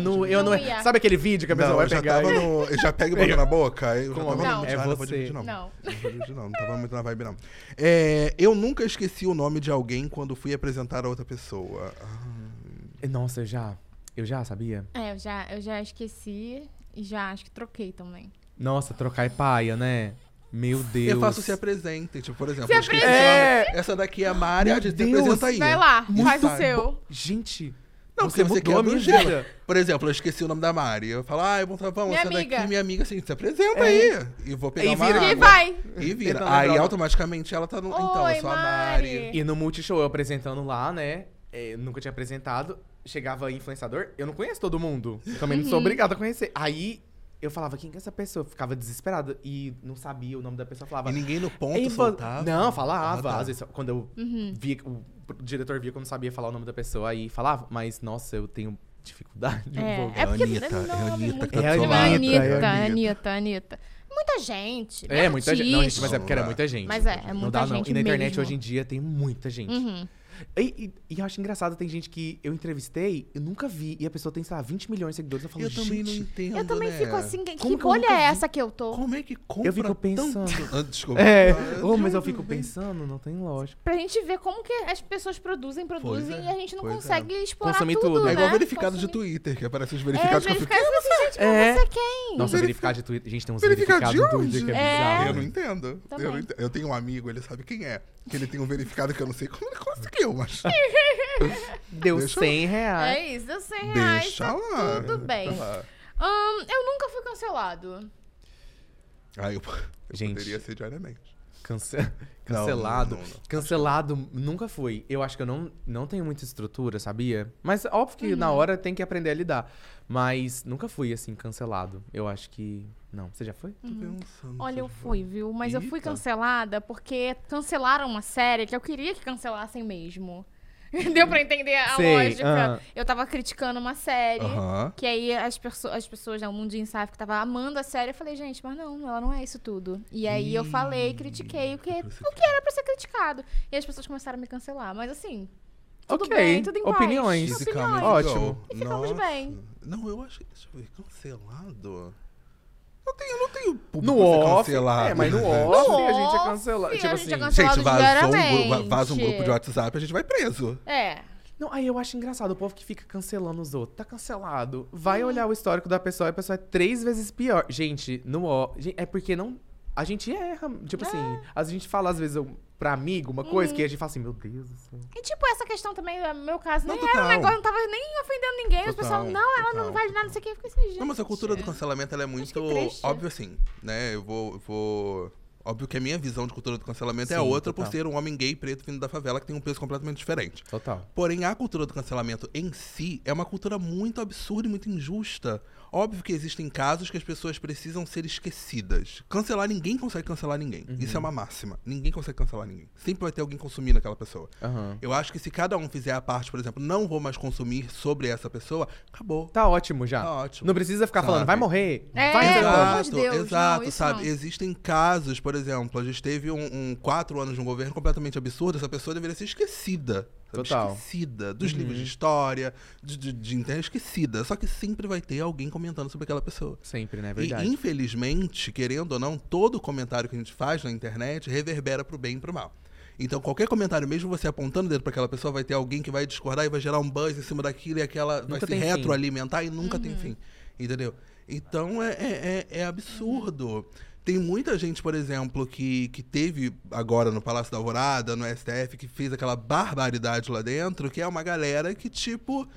Não, eu não, Não ia. Sabe aquele vídeo que a pessoa Não, vai eu já pegar? tava e- no. Eu já pego e boto na boca. aí Eu já tava Não. no. É ah, não vou você. dividir, não. Não. Não não. Não tava muito na vibe, não. É, eu nunca esqueci o nome de alguém quando fui apresentar a outra pessoa. Ah, Nossa, eu já. Eu já sabia? É, eu já, eu já esqueci e já acho que troquei também. Nossa, trocar é paia, né? Meu Deus. Eu faço se apresentem. Tipo, por exemplo, Se eu esqueci nome. essa daqui é a Mari, a gente se apresenta aí. Vai lá, Muito faz o seu. Gente, Não, você porque você mudou quer a minha vida. Por exemplo, eu esqueci o nome da Mari. Eu falo, ah, vamos, vamos Minha essa amiga. daqui, minha amiga, assim, se apresenta É. aí. E vou pegar E uma vira- E água. vai. E vira. Tentando Aí automaticamente ela tá no. então, Oi, eu sou a Mari. Mari. E no Multishow eu apresentando lá, né? é, eu nunca tinha apresentado. Chegava influenciador, eu não conheço todo mundo. Eu também não Uhum. sou obrigado a conhecer. Aí eu falava, quem que é essa pessoa? Eu ficava desesperado e não sabia o nome da pessoa. Falava, E ninguém no ponto "Ei, vo- soltava. Não, falava. Ah, tá. Às vezes, quando eu Uhum. via, o diretor via que eu não sabia falar o nome da pessoa, aí falava. Mas, nossa, eu tenho dificuldade um É, pouco. é porque. Anitta, é Anitta que tá do É Anitta, lado. Anitta, é Anitta, Anitta. Anitta, Muita gente. É, né? muita gente. Não, gente, mas é porque era muita gente. Mas é, é não muita dá, não. gente E na internet mesmo. hoje em dia tem muita gente. Uhum. E, e- e eu acho engraçado, tem gente que eu entrevistei, eu nunca vi, e a pessoa tem, sei lá, 20 milhões de seguidores. Eu falo, Eu também não entendo. Eu também né? fico assim, que, Como bolha é vi? essa que eu tô? Como é que compra Eu fico tanto? pensando. Ah, desculpa. É, oh, mas eu fico pensando, não tem lógica. Pra gente ver como que as pessoas produzem, produzem Pois é, e a gente não pois consegue explorar Consumir tudo, tudo. né? É igual verificado de Consumir. Twitter, que aparece os É, verificados que eu fico. verificado. Assim, gente, mas É. você é quem? Nossa, Verifi- verificado de Twitter. Gente, tem uns Verificado verificados de no Twitter que é, É. bizarro. Eu, não entendo. Eu tenho um amigo, ele sabe quem é. Que ele tem um verificado que eu não sei como ele conseguiu, mas. Deu Deixa- 100 reais. É isso, deu 100 reais, Deixa tá lá. tudo bem. Lá. Eu nunca fui cancelado. Aí eu, eu Gente. poderia ser diariamente. Cance- Cancelado. não, não, não. Cancelado nunca fui. Eu acho que eu não, não tenho muita estrutura, sabia? Mas óbvio que Uhum. na hora tem que aprender a lidar. Mas nunca fui, assim, cancelado. Eu acho que. Não. Você já foi? Tô pensando Olha, eu fui, viu? Mas eu fui Eita. cancelada porque cancelaram uma série que eu queria que cancelassem mesmo. Deu pra entender a Sei, lógica? ah. Eu tava criticando uma série. Aham. Que aí as, perso as pessoas, né, o mundinho sabe que tava amando a série. Eu falei, gente, mas não, ela não é isso tudo. E aí eu falei, critiquei o que, o que era pra ser criticado. E as pessoas começaram a me cancelar. Mas assim, tudo Ok, bem, tudo em paz. opiniões. Fisicamente, Ótimo. E ficamos Nossa. bem. Não, eu achei. Deixa eu ver, cancelado. Eu, tenho, eu não tenho público No off. cancelado. É, mas no né? off, No a gente é cancelado. a Tipo gente é assim. cancelado. Gente, vazou um, grupo, vaza um grupo de WhatsApp, a gente vai preso. É. Não, aí eu acho engraçado o povo que fica cancelando os outros. Tá cancelado. Vai olhar o histórico da pessoa e a pessoa é três vezes pior. Gente, no ó. É porque não. A gente erra. Tipo É. assim, a gente fala às vezes eu- pra amigo uma Uhum. coisa que a gente fala assim, meu Deus do céu. E tipo, essa questão também, no meu caso, Não, nem era um total. negócio, não tava nem ofendendo ninguém. Os Total, pessoal, não, ela não total, vale nada, total. não sei o que. Eu assim, gente. Não, mas a cultura do cancelamento ela é muito óbvio assim, né? Eu vou, eu vou. Óbvio que a minha visão de cultura do cancelamento é Sim, outra total. por ser um homem gay preto vindo da favela que tem um peso completamente diferente. Total. Porém, a cultura do cancelamento em si é uma cultura muito absurda e muito injusta. Óbvio que existem casos que as pessoas precisam ser esquecidas. Cancelar ninguém consegue cancelar ninguém. Isso é uma máxima. Ninguém consegue cancelar ninguém. Sempre vai ter alguém consumindo aquela pessoa. Aham. Eu acho que se cada um fizer a parte, por exemplo, não vou mais consumir sobre essa pessoa, acabou. Tá ótimo já. Tá ótimo. Não precisa ficar falando, Sabe? vai morrer. É, vai amor de Deus, não, exato, isso sabe? não. Existem casos, por exemplo, a gente teve um, um quatro anos de um governo completamente absurdo, essa pessoa deveria ser esquecida. Sabe? Total. Esquecida. Dos Uhum. livros de história, de, de, de internet, esquecida. Só que sempre vai ter alguém comentando sobre aquela pessoa. Sempre, né? E, Verdade. infelizmente, querendo ou não, todo comentário que a gente faz na internet reverbera pro bem e pro mal. Então, qualquer comentário, mesmo você apontando o dedo pra aquela pessoa, vai ter alguém que vai discordar e vai gerar um buzz em cima daquilo e aquela vai Nunca se tem fim. retroalimentar e nunca tem fim. Entendeu? Então, é, é, é- é absurdo. Tem muita gente, por exemplo, que, que teve agora no Palácio da Alvorada, no STF, que fez aquela barbaridade lá dentro, que é uma galera que, tipo.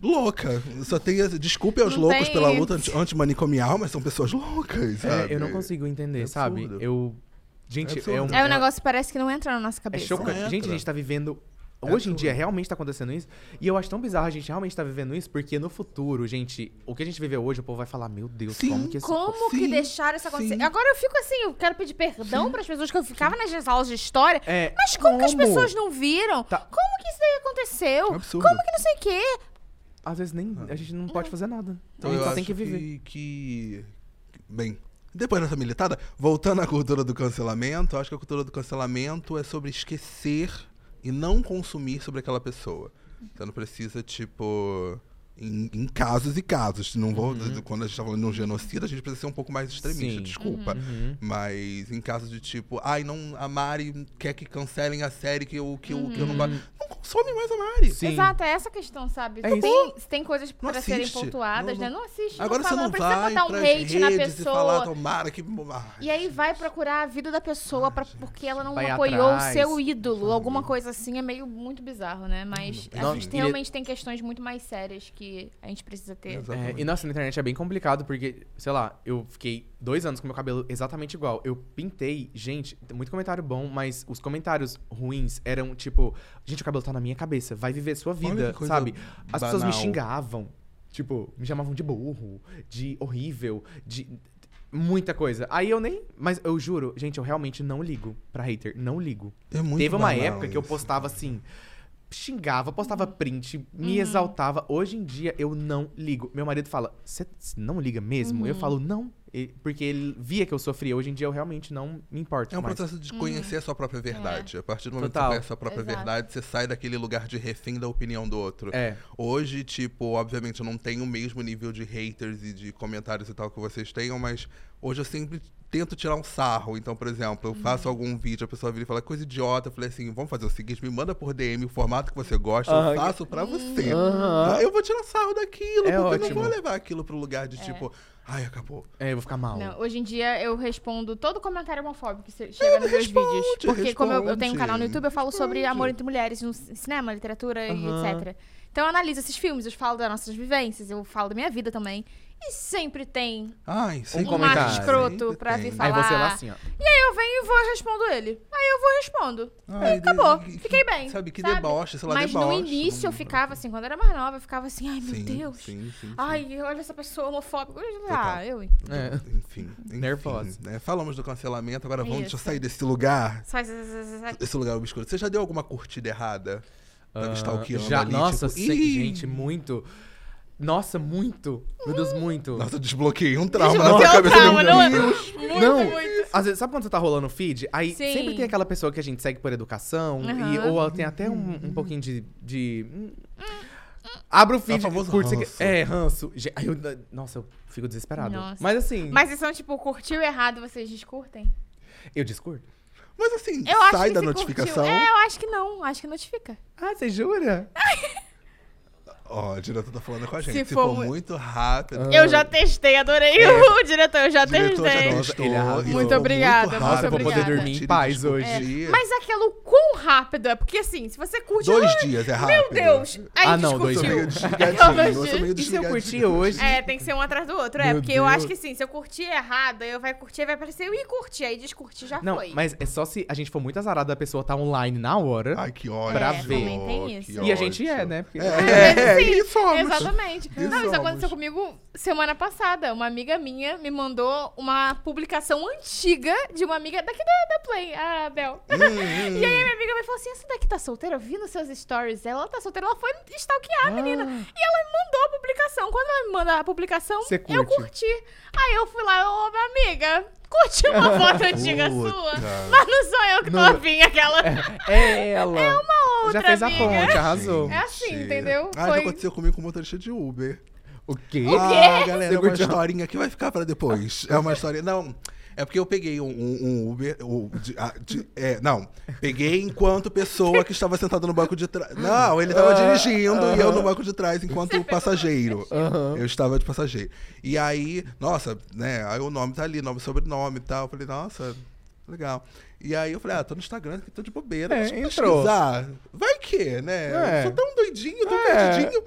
Louca. Só tem. Desculpe aos Não loucos tem- pela luta anti- antimanicomial, mas são pessoas loucas, É, sabe? eu não consigo entender, É sabe? Eu. Gente, É é, um. É um negócio que parece que não entra na nossa É cabeça. chocante. Entra. Gente, a gente tá vivendo. É Hoje em dia realmente tá acontecendo isso. E eu acho tão bizarro a gente realmente tá vivendo isso, porque no futuro, gente, o que a gente viveu hoje, o povo vai falar, meu Deus, Sim, como que esse. Como que Sim, deixaram isso acontecer? sim. Agora eu fico assim, eu quero pedir perdão pras pessoas que eu ficava nas aulas de história. É, Mas como, que as como? pessoas não viram? Tá. Como que isso daí aconteceu? É absurdo. Como que não sei o quê? Às vezes nem. A gente não pode fazer nada. Então a gente eu só tem acho que viver. que, que- Bem, depois dessa militada, voltando à cultura do cancelamento, eu acho que a cultura do cancelamento é sobre esquecer e não consumir sobre aquela pessoa. Você não precisa, tipo. Em, em casos e casos. Não vou, Quando a gente tá falando de um genocídio, a gente precisa ser um pouco mais extremista, Uhum. Sim. desculpa. Uhum. Mas em casos de tipo, ai, não, a Mari quer que cancelem a série que eu, que eu, que eu não gosto. Não consome mais a Mari. Sim. Exato, é essa a questão, sabe? É tem, tem coisas Não pra serem assiste. pontuadas, Não- né? Não assiste. não Agora fala, você não precisa vai botar um hate na redes e falar, pessoa. tomara que... Ai, E aí vai procurar a vida da pessoa pra, porque ela não Vai apoiou o atrás. seu ídolo. Alguma coisa assim é meio muito bizarro, né? Mas a Não, gente e- realmente tem questões muito mais sérias que a gente precisa ter. É, e nossa, na internet é bem complicado porque, sei lá, eu fiquei dois anos com meu cabelo exatamente igual. Eu pintei, gente, muito comentário bom, mas os comentários ruins eram tipo, gente, o cabelo tá na minha cabeça, vai viver sua vida, sabe? As pessoas me xingavam, tipo, me chamavam de burro, de horrível, de muita coisa. Aí eu nem, mas eu juro, gente, eu realmente não ligo pra hater, não ligo. É muito Teve uma época que eu isso. postava assim, xingava, postava print, me Uhum. exaltava. Hoje em dia eu não ligo. Meu marido fala, você não liga mesmo? Uhum. Eu falo, não. Porque ele via que eu sofria. Hoje em dia eu realmente não me importo É um mais. processo de conhecer a sua própria verdade. A partir do momento Total. que você conhece a sua própria Exato. verdade, você sai daquele lugar de refém da opinião do outro. É. Hoje, tipo, obviamente eu não tenho o mesmo nível de haters e de comentários e tal que vocês tenham, mas hoje eu sempre tento tirar um sarro. Então, por exemplo, eu faço Uhum. algum vídeo, a pessoa vira e fala coisa idiota. Eu falei assim: vamos fazer o seguinte, me manda por DM o formato que você gosta, Aham. eu faço pra você. Aham. Eu vou tirar sarro daquilo, É porque eu não ótimo. vou levar aquilo pro lugar de tipo, ai, acabou. É, eu vou ficar mal. Não, hoje em dia eu respondo todo comentário homofóbico que se- chega nos meus vídeos. Porque como eu, eu tenho um canal no YouTube, eu falo sobre responde. amor entre mulheres no cinema, literatura e etc. Então eu analiso esses filmes, eu falo das nossas vivências, eu falo da minha vida também. E sempre tem Ai, um comentário. macho escroto Sempre pra tem. vir Aí falar. você lá assim, ó. E aí eu venho e vou e respondo ele. Aí eu vou e respondo. Ai, Aí acabou. que- Fiquei bem. Sabe, que sabe? deboche, sei lá, Mas deboche. no início eu ficava assim, quando eu era mais nova, eu ficava assim, ai meu Sim, Deus. Sim, sim, sim. Ai, olha essa pessoa homofóbica. Ah, eu. É. Enfim, enfim, Nervosa. né? Falamos do cancelamento, agora vamos deixa eu sair desse lugar. Sai, sai, sai, sai, sai. Esse lugar obscuro. Você já deu alguma curtida errada? Stalkeando já, ali, nossa, tipo, sei- gente, muito. Nossa, muito. Meu Deus, muito. Nossa, desbloqueei um trauma na sua cabeça. trauma, não é? Muito, Não. muito. Às vezes, sabe quando você tá rolando o feed? Aí Sim. sempre tem aquela pessoa que a gente segue por educação, e, Aham. ou ela tem até um, um pouquinho de. de hum, Abre o feed, É curte, ranço. É, ranço. Aí eu, nossa, eu fico desesperado. Nossa. Mas assim, Mas vocês são, tipo, curtiu errado, vocês descurtem? eu discordo. Mas assim, Eu acho sai que da notificação. Curtiu. É, eu acho que não. Acho que notifica. Ah, você jura? Ó, o diretor tá falando com a gente. Se Se, for for, mu- muito rápido. Eu já testei, adorei o diretor, eu já diretor já testei. testou. Ele e Muito obrigada, muito nossa, rápido, eu vou poder dormir em paz discutir. Mas aquilo quão rápido é? Porque assim, se você curte. Dois dias é rápido. Meu Deus! Aí Ah, não, dois Eu meio dias. Eu E se eu curtir hoje? É, tem que ser um atrás do outro. É, porque eu Deus. acho que assim, se eu curtir errado, aí eu vai curtir, aí vai aparecer eu ir curtir. Aí descurtir já Não, foi. mas é só se a gente for muito azarado da pessoa tá online na hora. Ai, que ódio. Pra É, ver. também tem isso. E a gente é, né? Porque- É, é, e somos. Exatamente. E Não, isso somos. aconteceu comigo semana passada. Uma amiga minha me mandou uma publicação antiga de uma amiga daqui da, da Play, a Bel. Hum, hum. E aí minha amiga me falou assim: essa daqui tá solteira? Eu vi nos seus stories. Ela tá solteira, ela foi stalkear a menina. E ela me mandou a publicação. Quando ela me manda a publicação, eu curti. Aí eu fui lá, ô minha amiga, curti uma foto antiga Puta. sua. Mas não sou eu que tô Não. afim, aquela. É ela. É uma outra Já fez a amiga. ponte, arrasou. É assim, entendeu? Ah, Foi- já aconteceu comigo com motorista de Uber. O quê? Ah, galera, é uma historinha que vai ficar pra depois. É uma história. Não. É porque eu peguei um, um- um Uber. o- de- de- é, não. Peguei enquanto pessoa que estava sentada no banco de trás. Não, ele estava Ah, dirigindo e eu no banco de trás enquanto passageiro. Aham. Eu estava de passageiro. E aí, nossa, né? Aí o nome tá ali, nome e sobrenome e tal. Eu falei, nossa, legal. E aí eu falei, ah, tô no Instagram, tô de bobeira. É, deixa eu entrou. pesquisar. Vai que, né? É. Eu sou tão doidinho, tão É. perdidinho.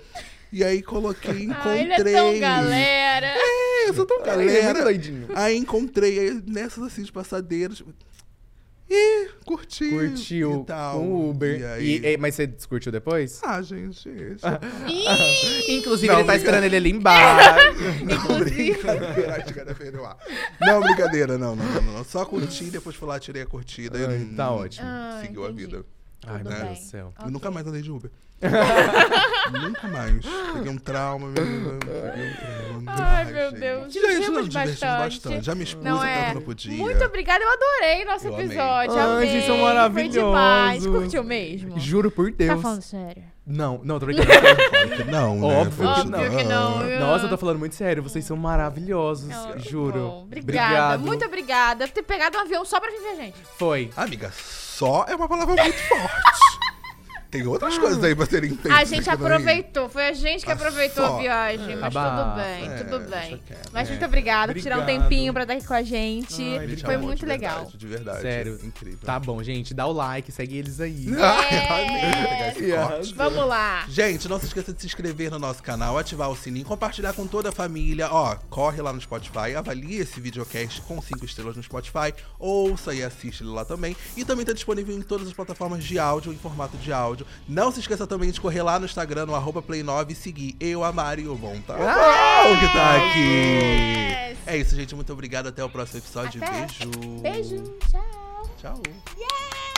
E aí coloquei, Ah, ele encontrei. é tão galera. É, eu sou tão Ele é doidinho. Aí encontrei aí, nessas assim de passadeiras. Ih, curti. Curtiu e tal. com o Uber. E aí... E- e- mas você descurtiu depois? Ah, gente. Isso... Ih, Inclusive, Não, ele tá esperando ele ali embaixo. Não, brincadeira. Cara. Não, brincadeira, não, não, não, não. Só curti, depois fui lá, tirei a curtida. e Ai, tá ótimo. Ah, Seguiu a entendi. vida. Ai, Tudo meu. Deus do céu. Eu nunca mais andei de Uber. nunca mais. Peguei um trauma, menina. Peguei um trauma. Ai, meu Deus. Gente, não, Divertimos divertimos bastante. bastante. Já me expus Não tanto é. não podia. Muito obrigada, eu adorei nosso Eu amei. episódio. Ai, amei. vocês são Foi demais. maravilhosos. Curtiu mesmo? Juro por Tá Deus. falando sério? Não, não, tô brincando. Claro que não, né? Óbvio que não. Óbvio que não. eu- Nossa, eu tô falando muito sério. Vocês são maravilhosos. Juro. bom. Obrigada. Muito obrigada por ter pegado um avião só pra vir ver a gente. Foi. Amiga, só é uma palavra muito forte. Tem outras coisas aí pra serem feitas. A gente aproveitou, foi a gente que Ah, aproveitou só. a viagem, mas tudo bem, É, tudo bem. Mas É. muito obrigada por tirar um tempinho pra estar aqui com a gente. Ai, foi amor, muito de legal. verdade, de verdade. Sério. Incrível. Tá bom, gente. Dá o like, segue eles aí. Corte. Vamos lá. Gente, não se esqueça de se inscrever no nosso canal, ativar o sininho, compartilhar com toda a família. Ó, corre lá no Spotify, avalie esse videocast com 5 estrelas no Spotify, ouça e assiste ele lá também. E também tá disponível em todas as plataformas de áudio, em formato de áudio. Não se esqueça também de correr lá no Instagram, no arroba Play9 e seguir eu, a Mari e o Bom, tá? Uau, que tá aqui! Yes. É isso, gente. Muito obrigado. Até o próximo episódio. Até. Beijo. Beijo, tchau. Tchau. Yeah!